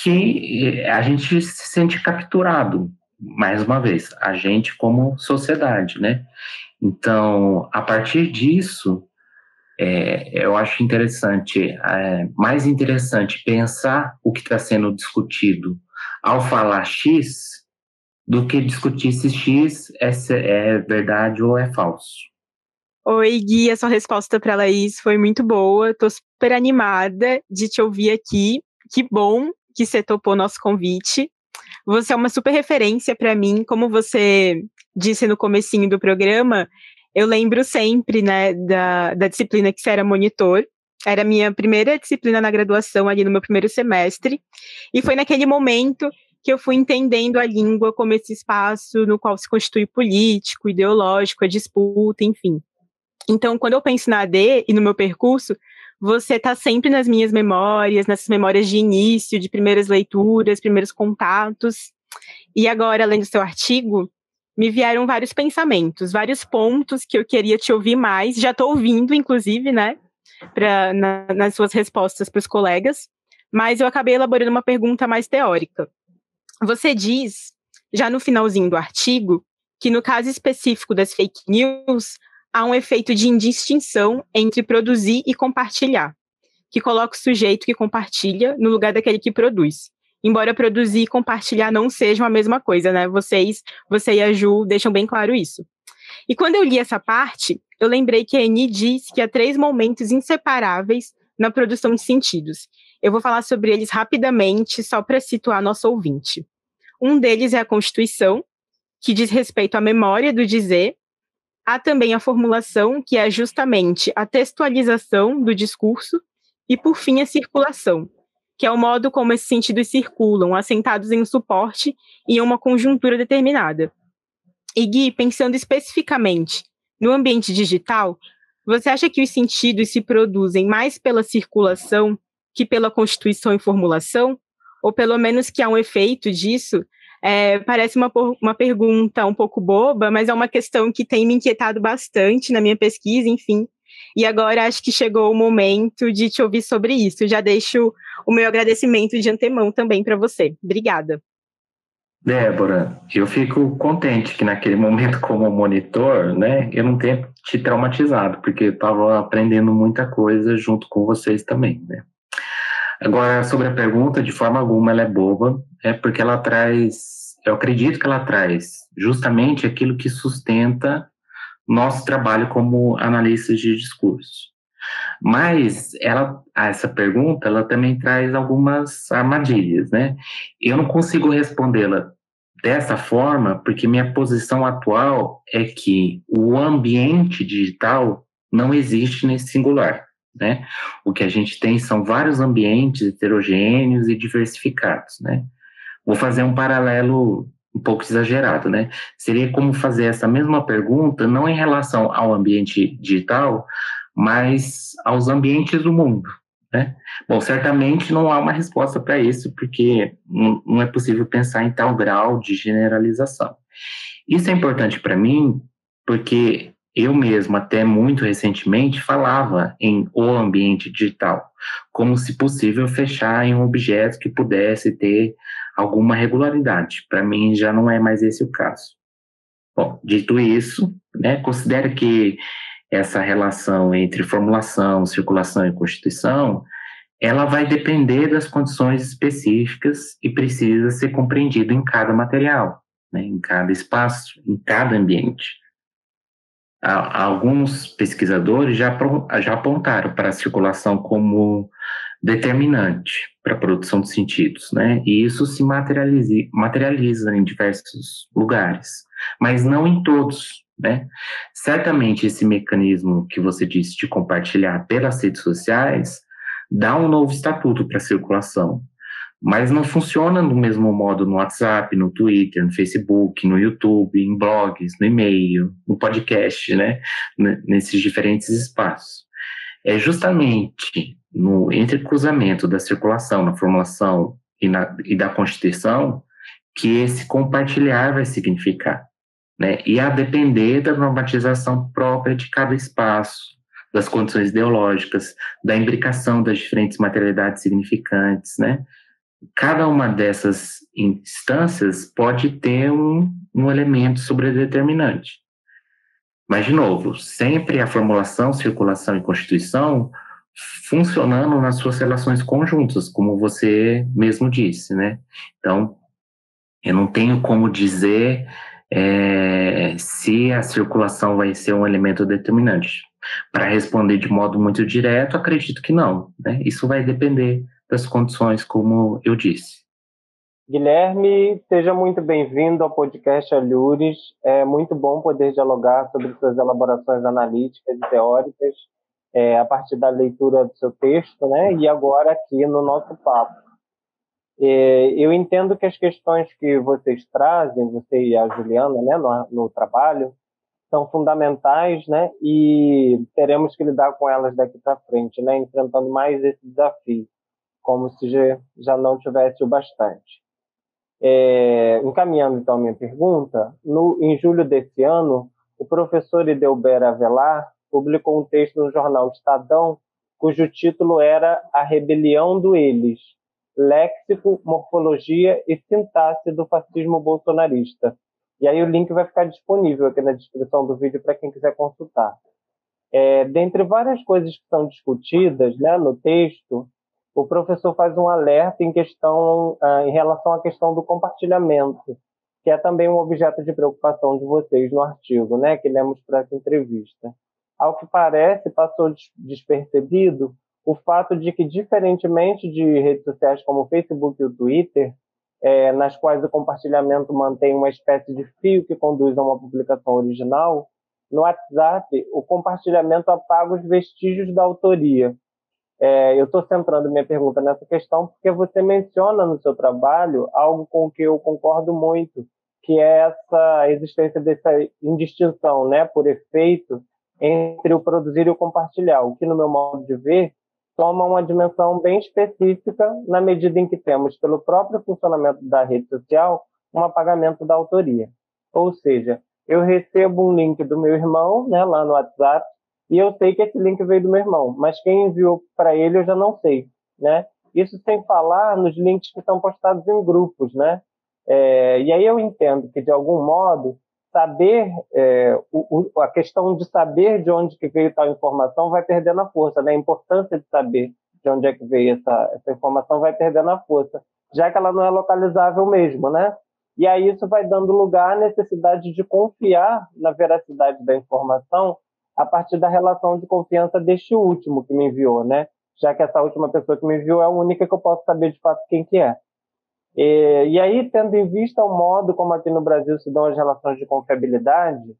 que a gente se sente capturado mais uma vez, a gente como sociedade, né? Então, a partir disso, é, eu acho interessante, é, mais interessante pensar o que está sendo discutido ao falar X do que discutir se X é, é verdade ou é falso. Oi, Gui, a sua resposta para Laís foi muito boa. Estou super animada de te ouvir aqui. Que bom que você topou nosso convite. Você é uma super referência para mim, como você disse no comecinho do programa, eu lembro sempre, né, da, da disciplina que você era monitor. Era a minha primeira disciplina na graduação, ali no meu primeiro semestre. E foi naquele momento que eu fui entendendo a língua como esse espaço no qual se constitui político, ideológico, a disputa, enfim. Então, quando eu penso na AD e no meu percurso, você está sempre nas minhas memórias, nessas memórias de início, de primeiras leituras, primeiros contatos. E agora, além do seu artigo, me vieram vários pensamentos, vários pontos que eu queria te ouvir mais. Já estou ouvindo, inclusive, né, pra, na, nas suas respostas para os colegas, mas eu acabei elaborando uma pergunta mais teórica. Você diz, já no finalzinho do artigo, que no caso específico das fake news, há um efeito de indistinção entre produzir e compartilhar, que coloca o sujeito que compartilha no lugar daquele que produz embora produzir e compartilhar não sejam a mesma coisa, né? Vocês, você e a Ju deixam bem claro isso. E quando eu li essa parte, eu lembrei que a Eni diz que há três momentos inseparáveis na produção de sentidos. Eu vou falar sobre eles rapidamente, só para situar nosso ouvinte. Um deles é a Constituição, que diz respeito à memória do dizer. Há também a formulação, que é justamente a textualização do discurso. E, por fim, a circulação, que é o modo como esses sentidos circulam, assentados em um suporte e em uma conjuntura determinada. E Gui, pensando especificamente no ambiente digital, você acha que os sentidos se produzem mais pela circulação que pela constituição e formulação? Ou pelo menos que há um efeito disso? É, parece uma, uma pergunta um pouco boba, mas é uma questão que tem me inquietado bastante na minha pesquisa, enfim. E agora acho que chegou o momento de te ouvir sobre isso. Já deixo o meu agradecimento de antemão também para você. Obrigada. Débora, eu fico contente que naquele momento como monitor, né, eu não tenha te traumatizado, porque eu estava aprendendo muita coisa junto com vocês também, né. Agora, sobre a pergunta, de forma alguma ela é boba, é porque ela traz, eu acredito que ela traz justamente aquilo que sustenta nosso trabalho como analistas de discurso. Mas ela, essa pergunta, ela também traz algumas armadilhas, né? Eu não consigo respondê-la dessa forma, porque minha posição atual é que o ambiente digital não existe nesse singular, né? O que a gente tem são vários ambientes heterogêneos e diversificados, né? Vou fazer um paralelo um pouco exagerado, né? Seria como fazer essa mesma pergunta não em relação ao ambiente digital, mas aos ambientes do mundo, né? Bom, certamente não há uma resposta para isso, porque não é possível pensar em tal grau de generalização. Isso é importante para mim, porque eu mesmo, até muito recentemente, falava em o ambiente digital, como se possível fechar em um objeto que pudesse ter alguma regularidade. Para mim, já não é mais esse o caso. Bom, dito isso, né, considero que essa relação entre formulação, circulação e constituição, ela vai depender das condições específicas e precisa ser compreendido em cada material, né, em cada espaço, em cada ambiente. Alguns pesquisadores já, já apontaram para a circulação como determinante para a produção de sentidos, né? E isso se materializa, materializa em diversos lugares, mas não em todos, né? Certamente esse mecanismo que você disse de compartilhar pelas redes sociais dá um novo estatuto para a circulação, mas não funciona do mesmo modo no WhatsApp, no Twitter, no Facebook, no YouTube, em blogs, no e-mail, no podcast, né? Nesses diferentes espaços. É justamente no entrecruzamento da circulação, na formulação e, na, e da constituição que esse compartilhar vai significar né? E a depender da normatização própria de cada espaço, das condições ideológicas, da imbricação das diferentes materialidades significantes, né? Cada uma dessas instâncias pode ter um, um elemento sobredeterminante. Mas, de novo, sempre a formulação, circulação e constituição funcionando nas suas relações conjuntas, como você mesmo disse, né? Então, eu não tenho como dizer é, se a circulação vai ser um elemento determinante. Para responder de modo muito direto, acredito que não. Né? Isso vai depender das condições, como eu disse. Guilherme, seja muito bem-vindo ao podcast Alures. É muito bom poder dialogar sobre suas elaborações analíticas e teóricas é, a partir da leitura do seu texto, né? E agora aqui no nosso papo. É, eu entendo que as questões que vocês trazem, você e a Juliana, né, no, no trabalho, são fundamentais, né, e teremos que lidar com elas daqui para frente, né, enfrentando mais esse desafio, como se já, não tivesse o bastante. É, encaminhando então minha pergunta, no, em julho desse ano, o professor Idelber Avelar publicou um texto no jornal Estadão, cujo título era A Rebelião do Eles, léxico, morfologia e sintaxe do fascismo bolsonarista. E aí o link vai ficar disponível aqui na descrição do vídeo para quem quiser consultar. É, dentre várias coisas que são discutidas né, no texto, o professor faz um alerta em questão ah, em relação à questão do compartilhamento, que é também um objeto de preocupação de vocês no artigo, né, que lemos para essa entrevista. Ao que parece, passou despercebido o fato de que, diferentemente de redes sociais como o Facebook e o Twitter, é, nas quais o compartilhamento mantém uma espécie de fio que conduz a uma publicação original, no WhatsApp, o compartilhamento apaga os vestígios da autoria. É, eu estou centrando minha pergunta nessa questão porque você menciona no seu trabalho algo com que eu concordo muito, que é essa existência dessa indistinção, né, por efeito, entre o produzir e o compartilhar, o que, no meu modo de ver, toma uma dimensão bem específica na medida em que temos, pelo próprio funcionamento da rede social, um apagamento da autoria. Ou seja, eu recebo um link do meu irmão, né, lá no WhatsApp, e eu sei que esse link veio do meu irmão, mas quem enviou para ele eu já não sei, né? Isso sem falar nos links que são postados em grupos, né? É, e aí eu entendo que de algum modo saber é, o, a questão de saber de onde que veio tal informação vai perdendo a força, né? A importância de saber de onde é que veio essa, essa informação vai perdendo a força, já que ela não é localizável mesmo, né? E aí isso vai dando lugar à necessidade de confiar na veracidade da informação a partir da relação de confiança deste último que me enviou, né? Já que essa última pessoa que me enviou é a única que eu posso saber de fato quem que é. E, e aí, tendo em vista o modo como aqui no Brasil se dão as relações de confiabilidade,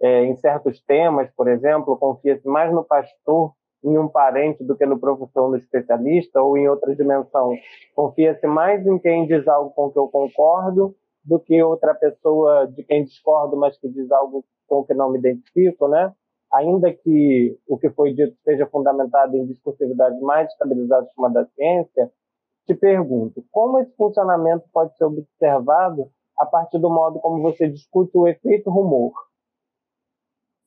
é, em certos temas, por exemplo, confia-se mais no pastor, em um parente, do que no professor, no especialista, ou em outra dimensão, confia-se mais em quem diz algo com que eu concordo do que outra pessoa de quem discordo, mas que diz algo com que não me identifico, né? Ainda que o que foi dito esteja fundamentado em discursividade mais estabilizada como a da ciência, te pergunto, como esse funcionamento pode ser observado a partir do modo como você discute o efeito rumor?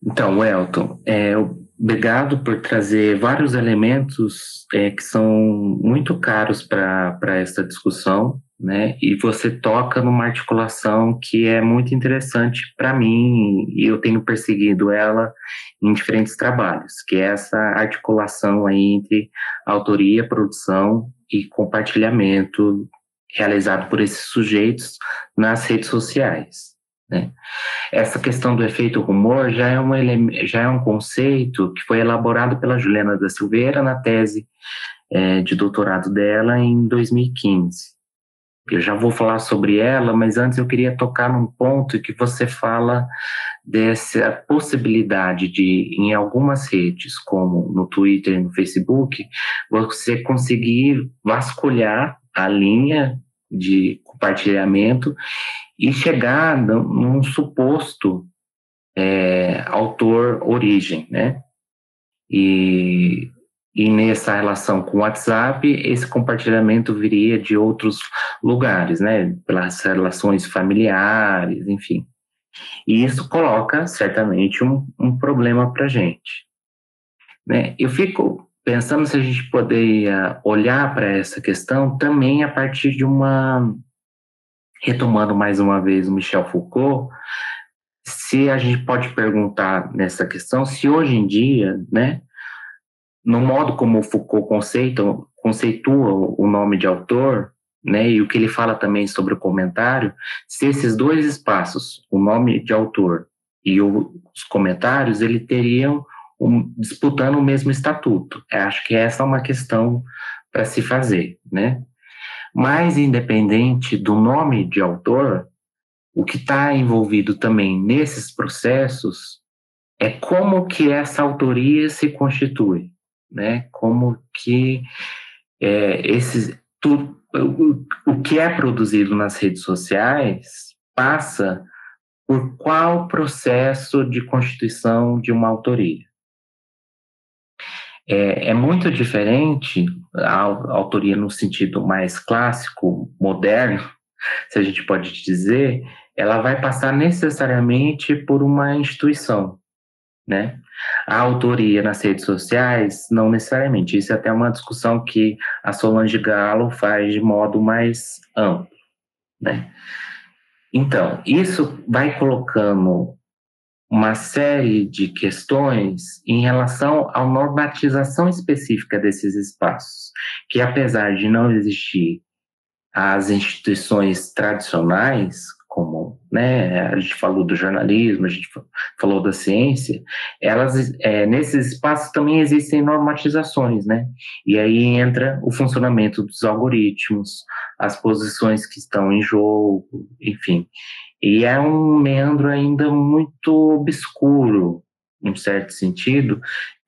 Então, Elton, é, obrigado por trazer vários elementos é, que são muito caros para esta discussão, né? E você toca numa articulação que é muito interessante para mim e eu tenho perseguido ela em diferentes trabalhos, que é essa articulação aí entre autoria, produção e compartilhamento realizado por esses sujeitos nas redes sociais. Né? Essa questão do efeito rumor já é, um, já é um conceito que foi elaborado pela Juliana da Silveira na tese é, de doutorado dela em 2015. Eu já vou falar sobre ela, mas antes eu queria tocar num ponto que você fala dessa possibilidade de, em algumas redes, como no Twitter e no Facebook, você conseguir vasculhar a linha de compartilhamento e chegar num suposto é, autor origem, né? E, e nessa relação com o WhatsApp, esse compartilhamento viria de outros lugares, né? Pelas relações familiares, enfim. E isso coloca certamente um, um problema para a gente. Né? Eu fico pensando se a gente poderia olhar para essa questão também a partir de uma retomando mais uma vez o Michel Foucault, se a gente pode perguntar nessa questão, se hoje em dia, né, no modo como o Foucault conceita, conceitua o nome de autor, né, e o que ele fala também sobre o comentário, se esses dois espaços, o nome de autor e os comentários, ele teriam um, disputando o mesmo estatuto. Eu acho que essa é uma questão para se fazer, né? Mas, independente do nome de autor, o que está envolvido também nesses processos é como que essa autoria se constitui, né? Como que é, esses, tu, o, o que é produzido nas redes sociais passa por qual processo de constituição de uma autoria. É, é muito diferente a, autoria no sentido mais clássico, moderno, se a gente pode dizer, ela vai passar necessariamente por uma instituição, né? A autoria nas redes sociais, não necessariamente. Isso é até uma discussão que a Solange Galo faz de modo mais amplo, né? Então, isso vai colocando uma série de questões em relação à normatização específica desses espaços, que apesar de não existir as instituições tradicionais, como né, a gente falou do jornalismo, a gente falou da ciência, elas é, nesses espaços também existem normatizações, né? E aí entra o funcionamento dos algoritmos, as posições que estão em jogo, enfim. E é um meandro ainda muito obscuro, em certo sentido,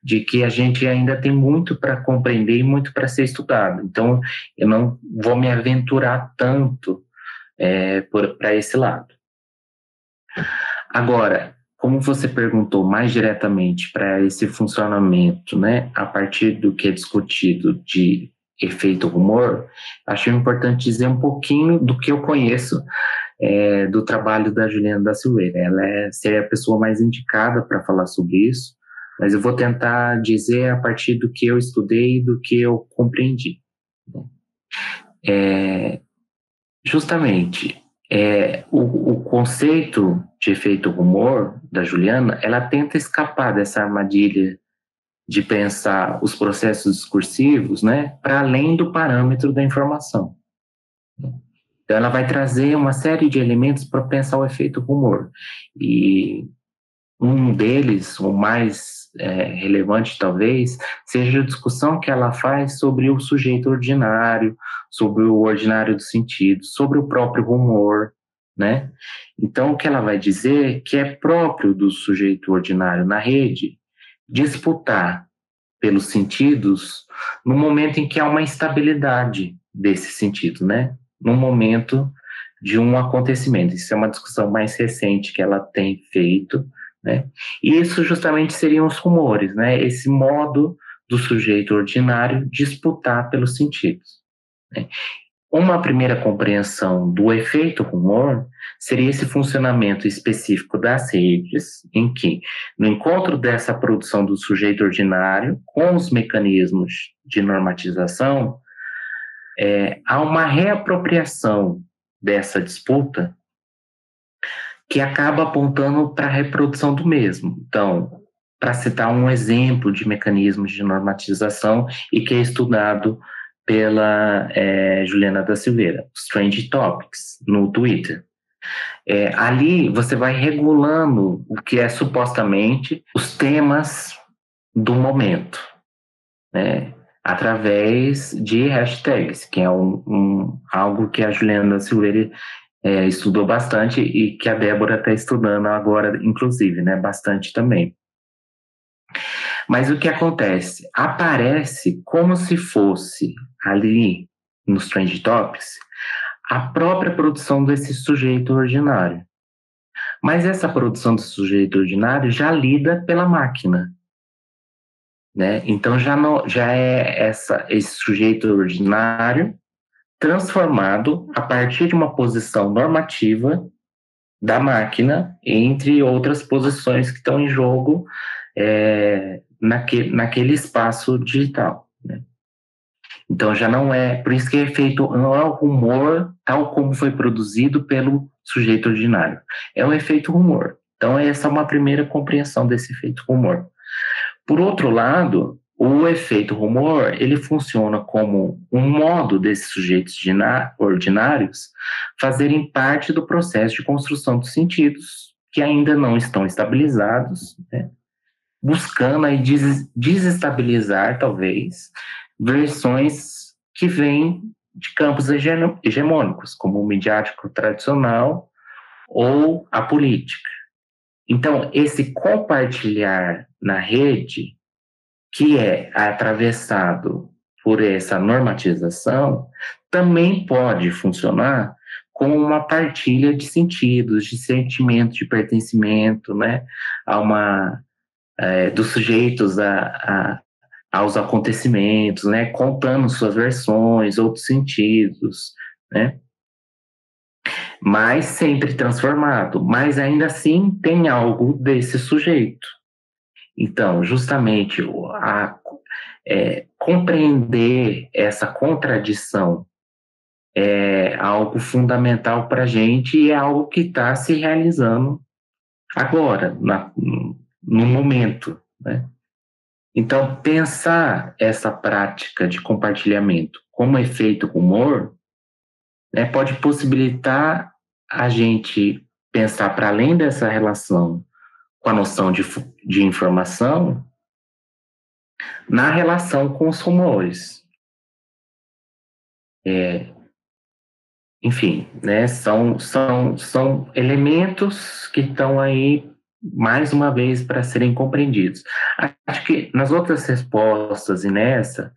de que a gente ainda tem muito para compreender e muito para ser estudado. Então, eu não vou me aventurar tanto é, para esse lado. Agora, como você perguntou mais diretamente para esse funcionamento, né, a partir do que é discutido de efeito rumor, acho importante dizer um pouquinho do que eu conheço é, do trabalho da Juliana da Silveira. Ela é, seria a pessoa mais indicada para falar sobre isso, mas eu vou tentar dizer a partir do que eu estudei e do que eu compreendi. É, justamente, é, o, o, conceito de efeito rumor da Juliana, ela tenta escapar dessa armadilha de pensar os processos discursivos, né, para além do parâmetro da informação. Então, ela vai trazer uma série de elementos para pensar o efeito rumor. E Um deles, o mais é, relevante talvez, seja a discussão que ela faz sobre o sujeito ordinário, sobre o ordinário do sentido, sobre o próprio rumor, né? Então, o que ela vai dizer é que é próprio do sujeito ordinário na rede disputar pelos sentidos no momento em que há uma instabilidade desse sentido, né? No momento de um acontecimento. Isso é uma discussão mais recente que ela tem feito, né? E isso justamente seriam os rumores, né? Esse modo do sujeito ordinário disputar pelos sentidos. Né? Uma primeira compreensão do efeito rumor seria esse funcionamento específico das redes, em que, no encontro dessa produção do sujeito ordinário com os mecanismos de normatização, é, há uma reapropriação dessa disputa que acaba apontando para a reprodução do mesmo. Então, para citar um exemplo de mecanismos de normatização e que é estudado pela é, Juliana da Silveira, Strange Topics, no Twitter. É, ali você vai regulando o que é supostamente os temas do momento, né, através de hashtags, que é um, um algo que a Juliana da Silveira é, estudou bastante e que a Débora está estudando agora, inclusive, né, bastante também. Mas o que acontece? Aparece como se fosse ali nos Trend Topics a própria produção desse sujeito ordinário. Mas essa produção do sujeito ordinário já lida pela máquina. Né? Então já, não, já é essa, esse sujeito ordinário transformado a partir de uma posição normativa da máquina, entre outras posições que estão em jogo é, naquele, naquele espaço digital. Né? Então já não é, por isso que é feito, não é o rumor tal como foi produzido pelo sujeito ordinário, é o efeito rumor. Então essa é uma primeira compreensão desse efeito rumor. Por outro lado, o efeito rumor ele funciona como um modo desses sujeitos ordinários fazerem parte do processo de construção dos sentidos que ainda não estão estabilizados, né? buscando aí des desestabilizar, talvez, versões que vêm de campos hegemônicos, como o midiático tradicional ou a política. Então, esse compartilhar na rede, que é atravessado por essa normatização, também pode funcionar como uma partilha de sentidos, de sentimento de pertencimento, né, a uma é, dos sujeitos a, a, aos acontecimentos, né, contando suas versões, outros sentidos, né, mas sempre transformado, mas ainda assim tem algo desse sujeito. Então, justamente a, é, compreender essa contradição é algo fundamental para a gente e é algo que está se realizando agora, na, no momento, né? Então, pensar essa prática de compartilhamento como efeito humor né, pode possibilitar a gente pensar para além dessa relação com a noção de, de informação na relação com os rumores. É, enfim, né, são, são, são elementos que estão aí mais uma vez para serem compreendidos. Acho que nas outras respostas e nessa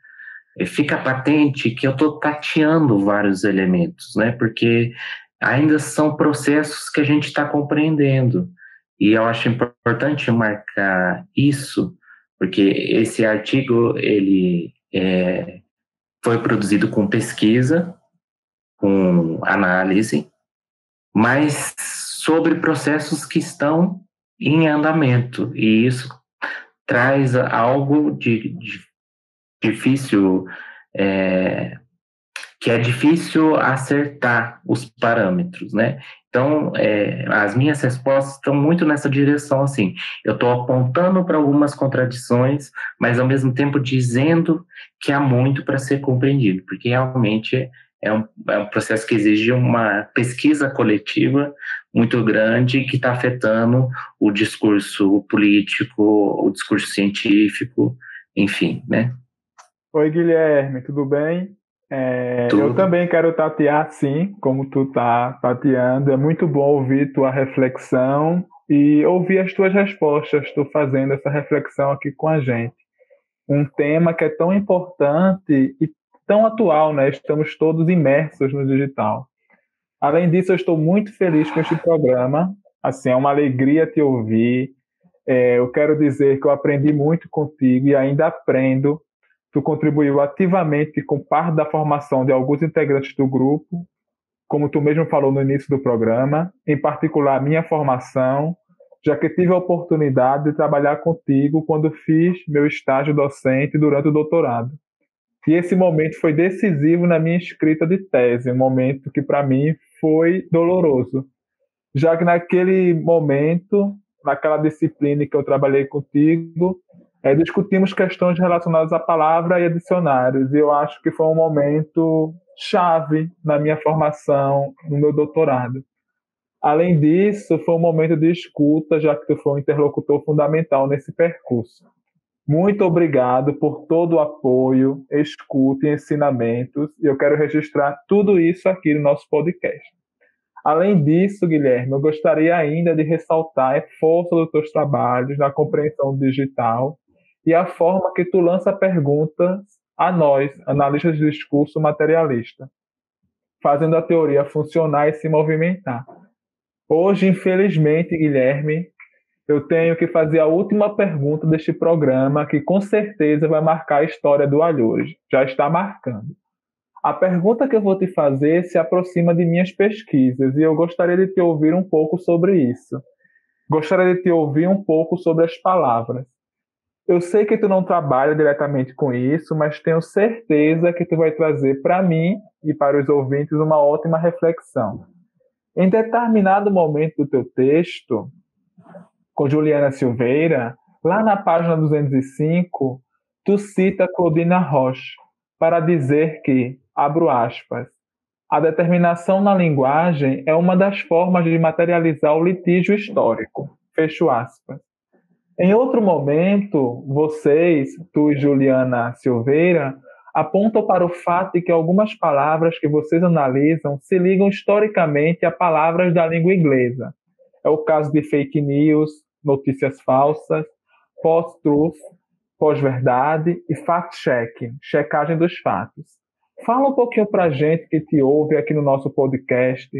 eh, fica patente que eu estou tateando vários elementos, né? Porque ainda são processos que a gente está compreendendo e eu acho importante marcar isso porque esse artigo ele é, foi produzido com pesquisa, com análise, mas sobre processos que estão em andamento, e isso traz algo de, de difícil, é, que é difícil acertar os parâmetros, né? Então, é, as minhas respostas estão muito nessa direção, assim, eu estou apontando para algumas contradições, mas ao mesmo tempo dizendo que há muito para ser compreendido, porque realmente é um, é um processo que exige uma pesquisa coletiva muito grande que está afetando o discurso político, o discurso científico, enfim, né? Oi, Guilherme, tudo bem? É. Eu também quero tatear, sim, como tu tá tateando. É muito bom ouvir tua reflexão e ouvir as tuas respostas, tu fazendo essa reflexão aqui com a gente. Um tema que é tão importante e tão atual, né? Estamos todos imersos no digital. Além disso, eu estou muito feliz com este programa. Assim, é uma alegria te ouvir. É, eu quero dizer que eu aprendi muito contigo e ainda aprendo. Tu contribuiu ativamente com parte da formação de alguns integrantes do grupo, como tu mesmo falou no início do programa, em particular a minha formação, já que tive a oportunidade de trabalhar contigo quando fiz meu estágio docente durante o doutorado. E esse momento foi decisivo na minha escrita de tese, um momento que para mim foi doloroso, já que naquele momento, naquela disciplina que eu trabalhei contigo, é, discutimos questões relacionadas à palavra e a dicionários, e eu acho que foi um momento chave na minha formação, no meu doutorado. Além disso, foi um momento de escuta, já que tu foi um interlocutor fundamental nesse percurso. Muito obrigado por todo o apoio, escuta e ensinamentos, e eu quero registrar tudo isso aqui no nosso podcast. Além disso, Guilherme, eu gostaria ainda de ressaltar a força dos teus trabalhos na compreensão digital e a forma que tu lança perguntas a nós, analistas de discurso materialista, fazendo a teoria funcionar e se movimentar. Hoje, infelizmente, Guilherme, eu tenho que fazer a última pergunta deste programa, que com certeza vai marcar a história do Alhures. Já está marcando. A pergunta que eu vou te fazer se aproxima de minhas pesquisas e eu gostaria de te ouvir um pouco sobre isso. Gostaria de te ouvir um pouco sobre as palavras. Eu sei que tu não trabalha diretamente com isso, mas tenho certeza que tu vai trazer para mim e para os ouvintes uma ótima reflexão. Em determinado momento do teu texto, com Juliana Silveira, lá na página 205, tu cita Claudina Roche para dizer que, abro aspas, a determinação na linguagem é uma das formas de materializar o litígio histórico. Fecho aspas. Em outro momento, vocês, tu e Juliana Silveira, apontam para o fato de que algumas palavras que vocês analisam se ligam historicamente a palavras da língua inglesa. É o caso de fake news, notícias falsas, post-truth, pós-verdade e fact-checking, checagem dos fatos. Fala um pouquinho para a gente que te ouve aqui no nosso podcast,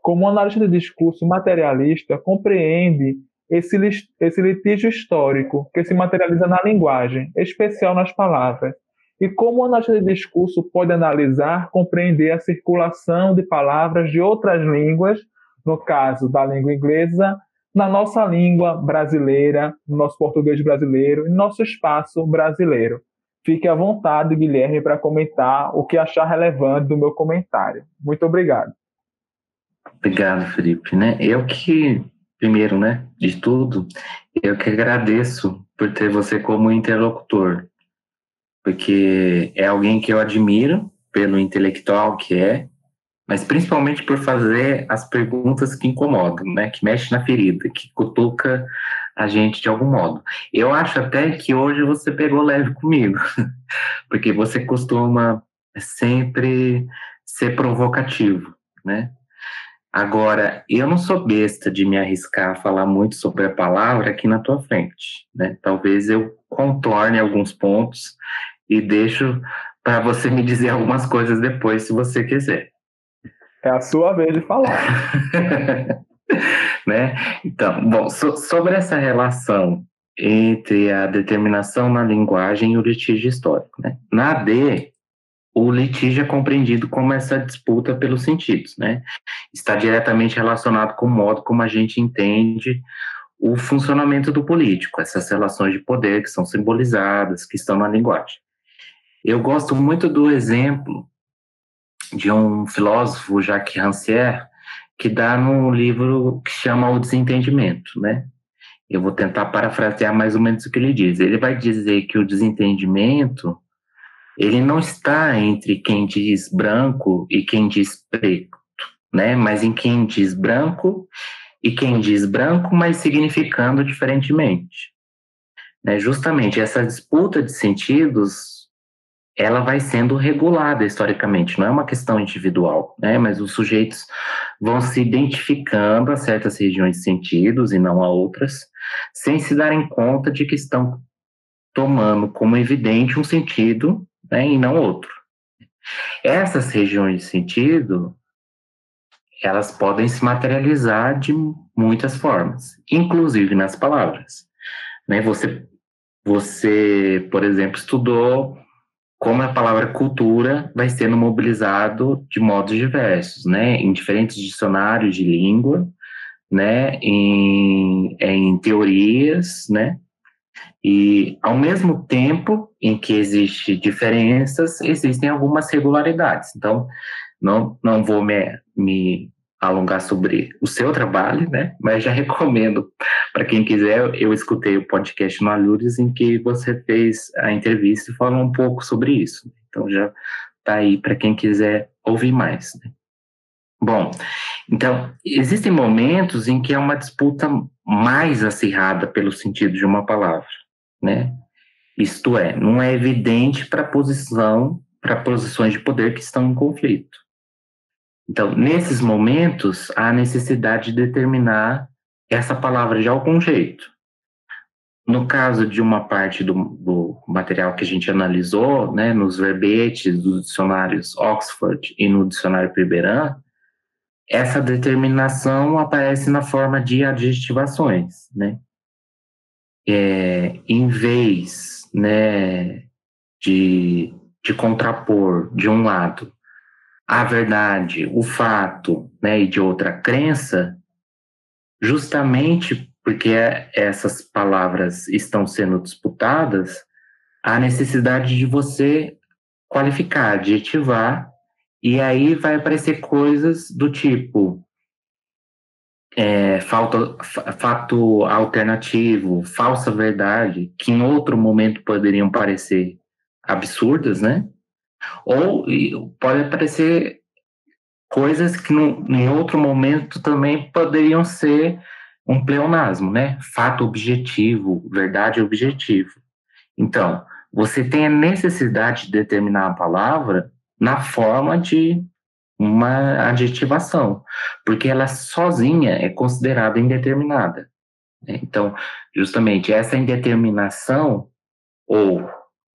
como um analista de discurso materialista compreende esse, esse litígio histórico que se materializa na linguagem, especial nas palavras, e como o analista de discurso pode analisar, compreender a circulação de palavras de outras línguas, no caso da língua inglesa, na nossa língua brasileira, no nosso português brasileiro e no nosso espaço brasileiro. Fique à vontade, Guilherme, para comentar o que achar relevante do meu comentário. Muito obrigado. Obrigado, Felipe. Né? Eu que, primeiro, né, de tudo, eu que agradeço por ter você como interlocutor porque é alguém que eu admiro pelo intelectual que é, mas principalmente por fazer as perguntas que incomodam, né? Que mexe na ferida, que cutuca a gente de algum modo. Eu acho até que hoje você pegou leve comigo, porque você costuma sempre ser provocativo, né? Agora, eu não sou besta de me arriscar a falar muito sobre a palavra aqui na tua frente, né? Talvez eu contorne alguns pontos e deixo para você me dizer algumas coisas depois, se você quiser. É a sua vez de falar. né? Então, bom, so, sobre essa relação entre a determinação na linguagem e o litígio histórico, né? Na AD, o litígio é compreendido como essa disputa pelos sentidos, né? Está diretamente relacionado com o modo como a gente entende o funcionamento do político, essas relações de poder que são simbolizadas, que estão na linguagem. Eu gosto muito do exemplo de um filósofo, Jacques Rancière, que dá num livro que chama O Desentendimento, né? Eu vou tentar parafrasear mais ou menos o que ele diz. Ele vai dizer que o desentendimento ele não está entre quem diz branco e quem diz preto, né? Mas em quem diz branco e quem diz branco, mas significando diferentemente. Né? Justamente essa disputa de sentidos ela vai sendo regulada historicamente, não é uma questão individual, né? Mas os sujeitos vão se identificando a certas regiões de sentidos e não a outras, sem se darem conta de que estão tomando como evidente um sentido né, e não outro. Essas regiões de sentido, elas podem se materializar de muitas formas, inclusive nas palavras. Né? Você, você, por exemplo, estudou como a palavra cultura vai sendo mobilizado de modos diversos, né? Em diferentes dicionários de língua, né? Em, em teorias, né? E, ao mesmo tempo em que existem diferenças, existem algumas regularidades. Então, não, não vou me, me alongar sobre o seu trabalho, né? Mas já recomendo para quem quiser. Eu escutei o podcast no em que você fez a entrevista e falou um pouco sobre isso. Então já está aí para quem quiser ouvir mais. Né? Bom, então existem momentos em que é uma disputa mais acirrada pelo sentido de uma palavra né? Isto é, não é evidente para posição, para posições de poder que estão em conflito. Então, nesses momentos, há necessidade de determinar essa palavra de algum jeito. No caso de uma parte do, do material que a gente analisou, né, nos verbetes dos dicionários Oxford e no dicionário Priberan, essa determinação aparece na forma de adjetivações, né? é, em vez né, de, de contrapor, de um lado, a verdade, o fato, né, e de outra crença, justamente porque essas palavras estão sendo disputadas, há necessidade de você qualificar, adjetivar, e aí vai aparecer coisas do tipo é, falta, fato alternativo, falsa verdade, que em outro momento poderiam parecer absurdas, né? Ou pode aparecer coisas que no, em outro momento também poderiam ser um pleonasmo, né? Fato objetivo, verdade objetivo. Então, você tem a necessidade de determinar a palavra na forma de uma adjetivação, porque ela sozinha é considerada indeterminada. Né? Então, justamente essa indeterminação, ou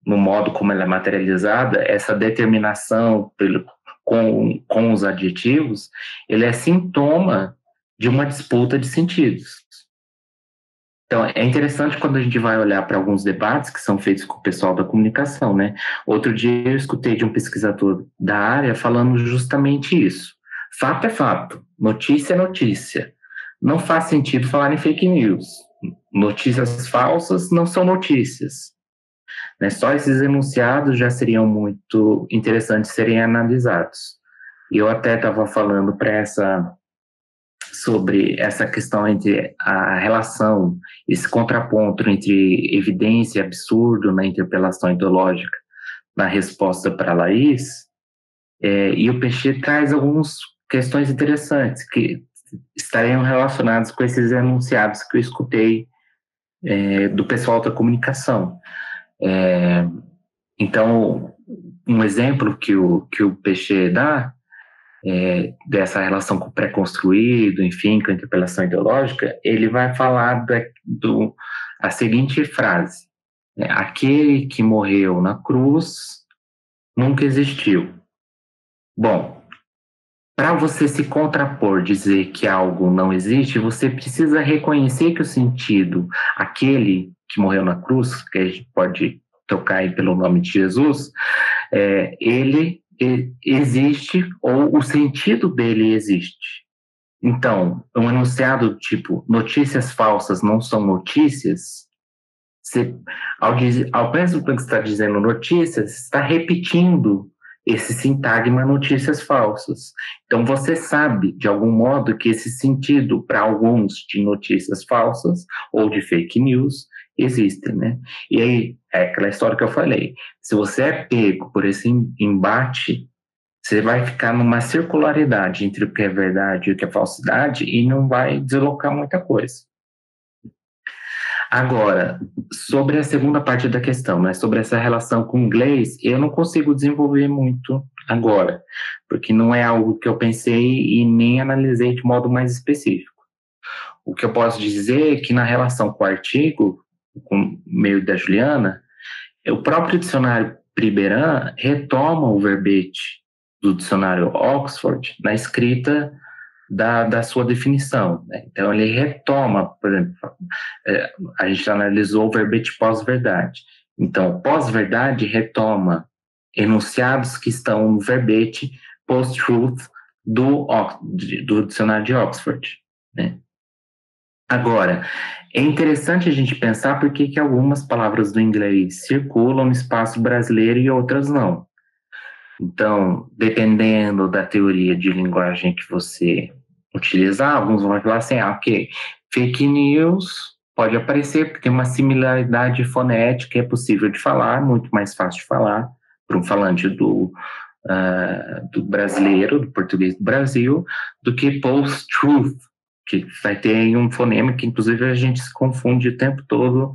no modo como ela é materializada, essa determinação pelo, com, com os adjetivos, ele é sintoma de uma disputa de sentidos. Então, é interessante quando a gente vai olhar para alguns debates que são feitos com o pessoal da comunicação, né? Outro dia eu escutei de um pesquisador da área falando justamente isso. Fato é fato, notícia é notícia. Não faz sentido falar em fake news. Notícias falsas não são notícias. Né? Só esses enunciados já seriam muito interessantes serem analisados. Eu até estava falando para essa sobre essa questão entre a relação, esse contraponto entre evidência e absurdo na interpelação ideológica, na resposta para Laís, é, e o Peixe traz algumas questões interessantes que estariam relacionadas com esses enunciados que eu escutei é, do pessoal da comunicação. É, então, um exemplo que o, que o Peixe dá é, dessa relação com o pré-construído, enfim, com a interpelação ideológica, ele vai falar da, do, a seguinte frase: né, aquele que morreu na cruz nunca existiu. Bom, para você se contrapor, dizer que algo não existe, você precisa reconhecer que o sentido, aquele que morreu na cruz, que a gente pode trocar pelo nome de Jesus, é, ele existe ou o sentido dele existe. Então, um enunciado tipo notícias falsas não são notícias, ao, dizer, ao mesmo tempo que está dizendo notícias, está repetindo esse sintagma notícias falsas. Então você sabe, de algum modo, que esse sentido para alguns de notícias falsas ou de fake news existem, né? E aí, é aquela história que eu falei. Se você é pego por esse embate Você vai ficar numa circularidade entre o que é verdade e o que é falsidade e não vai deslocar muita coisa. Agora, sobre a segunda parte da questão, né, sobre essa relação com o inglês, eu não consigo desenvolver muito agora, porque não é algo que eu pensei e nem analisei de modo mais específico. O que eu posso dizer é que na relação com o artigo, com meio da Juliana, o próprio dicionário Priberan retoma o verbete do dicionário Oxford na escrita da, da sua definição. Né? Então, ele retoma, por exemplo, é, a gente analisou o verbete pós-verdade. Então, pós-verdade retoma enunciados que estão no verbete post-truth do, do dicionário de Oxford. Né? Agora, é interessante a gente pensar por que, algumas palavras do inglês circulam no espaço brasileiro e outras não. Então, dependendo da teoria de linguagem que você utilizar, alguns vão falar assim, ah, ok, fake news pode aparecer porque tem uma similaridade fonética, é possível de falar, muito mais fácil de falar para um falante do, uh, do brasileiro, do português do Brasil, do que post-truth, que vai ter um fonema que inclusive a gente se confunde o tempo todo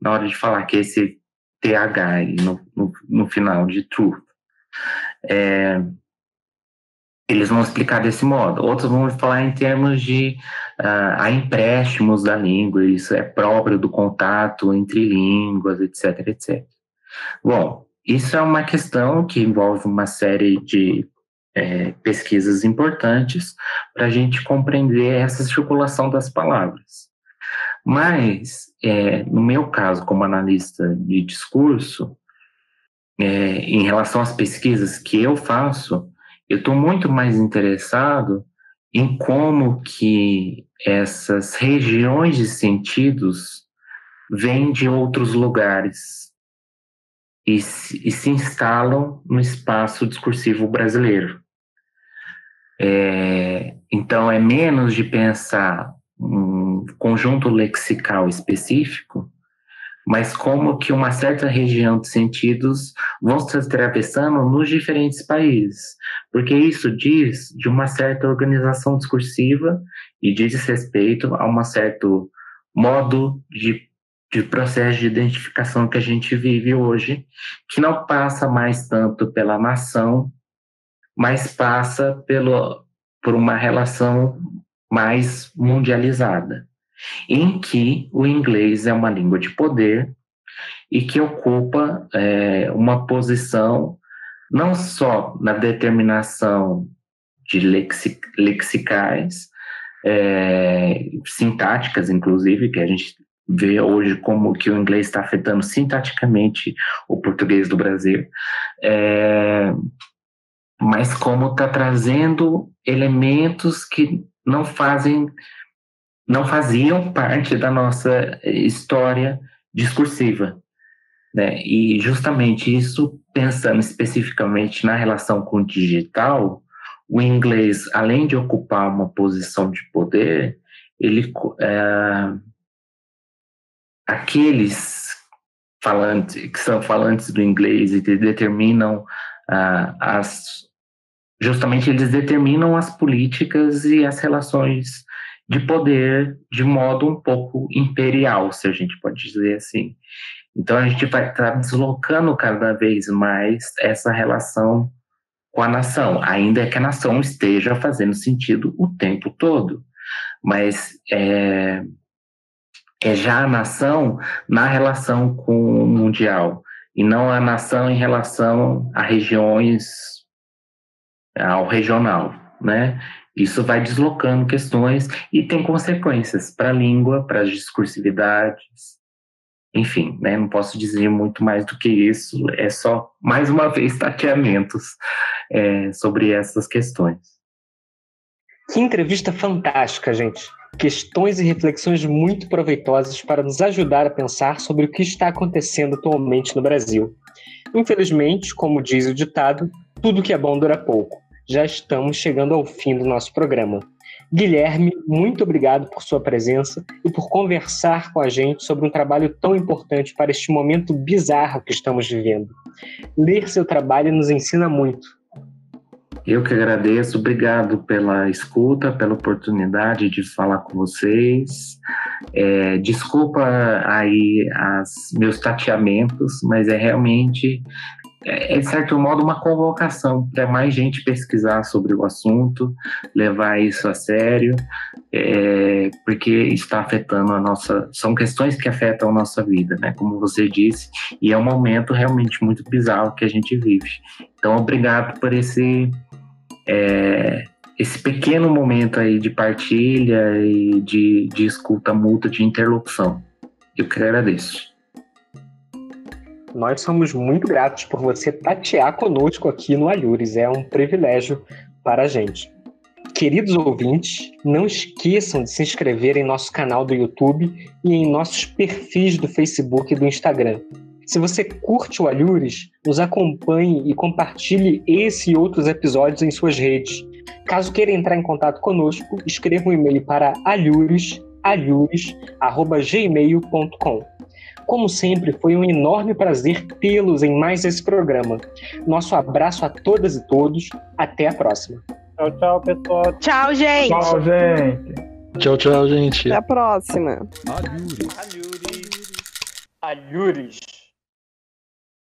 na hora de falar, que é esse TH aí no, no, no final de truth. É, eles vão explicar desse modo. Outros vão falar em termos de uh, empréstimos da língua, isso é próprio do contato entre línguas, etc, etc. Bom, isso é uma questão que envolve uma série de é, pesquisas importantes para a gente compreender essa circulação das palavras. Mas, é, no meu caso, como analista de discurso, é, em relação às pesquisas que eu faço, eu estou muito mais interessado em como que essas regiões de sentidos vêm de outros lugares e, e se instalam no espaço discursivo brasileiro. É, então, é menos de pensar um conjunto lexical específico, mas como que uma certa região de sentidos vão se atravessando nos diferentes países, porque isso diz de uma certa organização discursiva e diz respeito a um certo modo de, de processo de identificação que a gente vive hoje, que não passa mais tanto pela nação mas passa pelo, por uma relação mais mundializada, em que o inglês é uma língua de poder e que ocupa é, uma posição não só na determinação de lexic, lexicais, é, sintáticas, inclusive, que a gente vê hoje como que o inglês está afetando sintaticamente o português do Brasil, é, mas como está trazendo elementos que não fazem, não faziam parte da nossa história discursiva. Né? E justamente isso, pensando especificamente na relação com o digital, o inglês, além de ocupar uma posição de poder, ele é, aqueles falantes que são falantes do inglês e que determinam ah, as justamente eles determinam as políticas e as relações de poder de modo um pouco imperial, se a gente pode dizer assim. Então a gente vai estar tá deslocando cada vez mais essa relação com a nação, ainda que a nação esteja fazendo sentido o tempo todo, mas é, é já a nação na relação com o mundial e não a nação em relação a regiões ao regional, né? Isso vai deslocando questões e tem consequências para a língua, para as discursividades, enfim, né? Não posso dizer muito mais do que isso, é só, mais uma vez, tateamentos é, sobre essas questões. Que entrevista fantástica, gente. Questões e reflexões muito proveitosas para nos ajudar a pensar sobre o que está acontecendo atualmente no Brasil. Infelizmente, como diz o ditado, tudo que é bom dura pouco já estamos chegando ao fim do nosso programa. Guilherme, muito obrigado por sua presença e por conversar com a gente sobre um trabalho tão importante para este momento bizarro que estamos vivendo. Ler seu trabalho nos ensina muito. Eu que agradeço, obrigado pela escuta, pela oportunidade de falar com vocês. É, desculpa aí as meus tateamentos, mas é realmente é, é, de certo modo, uma convocação para mais gente pesquisar sobre o assunto, levar isso a sério, é, porque está afetando a nossa. São questões que afetam a nossa vida, né? Como você disse, e é um momento realmente muito bizarro que a gente vive. Então, obrigado por esse. É, esse pequeno momento aí de partilha e de, de escuta mútua, de interlocução. Eu que agradeço. Nós somos muito gratos por você tatear conosco aqui no Alhures. É um privilégio para a gente. Queridos ouvintes, não esqueçam de se inscrever em nosso canal do YouTube e em nossos perfis do Facebook e do Instagram. Se você curte o Alhures, nos acompanhe e compartilhe esse e outros episódios em suas redes. Caso queira entrar em contato conosco, escreva um e-mail para alhures.gmail.com. Como sempre, foi um enorme prazer tê-los em mais esse programa. Nosso abraço a todas e todos. Até a próxima. Tchau, tchau, pessoal. Tchau, gente. Tchau, gente. Tchau, tchau, gente. Até a próxima. Alhures. Alhures.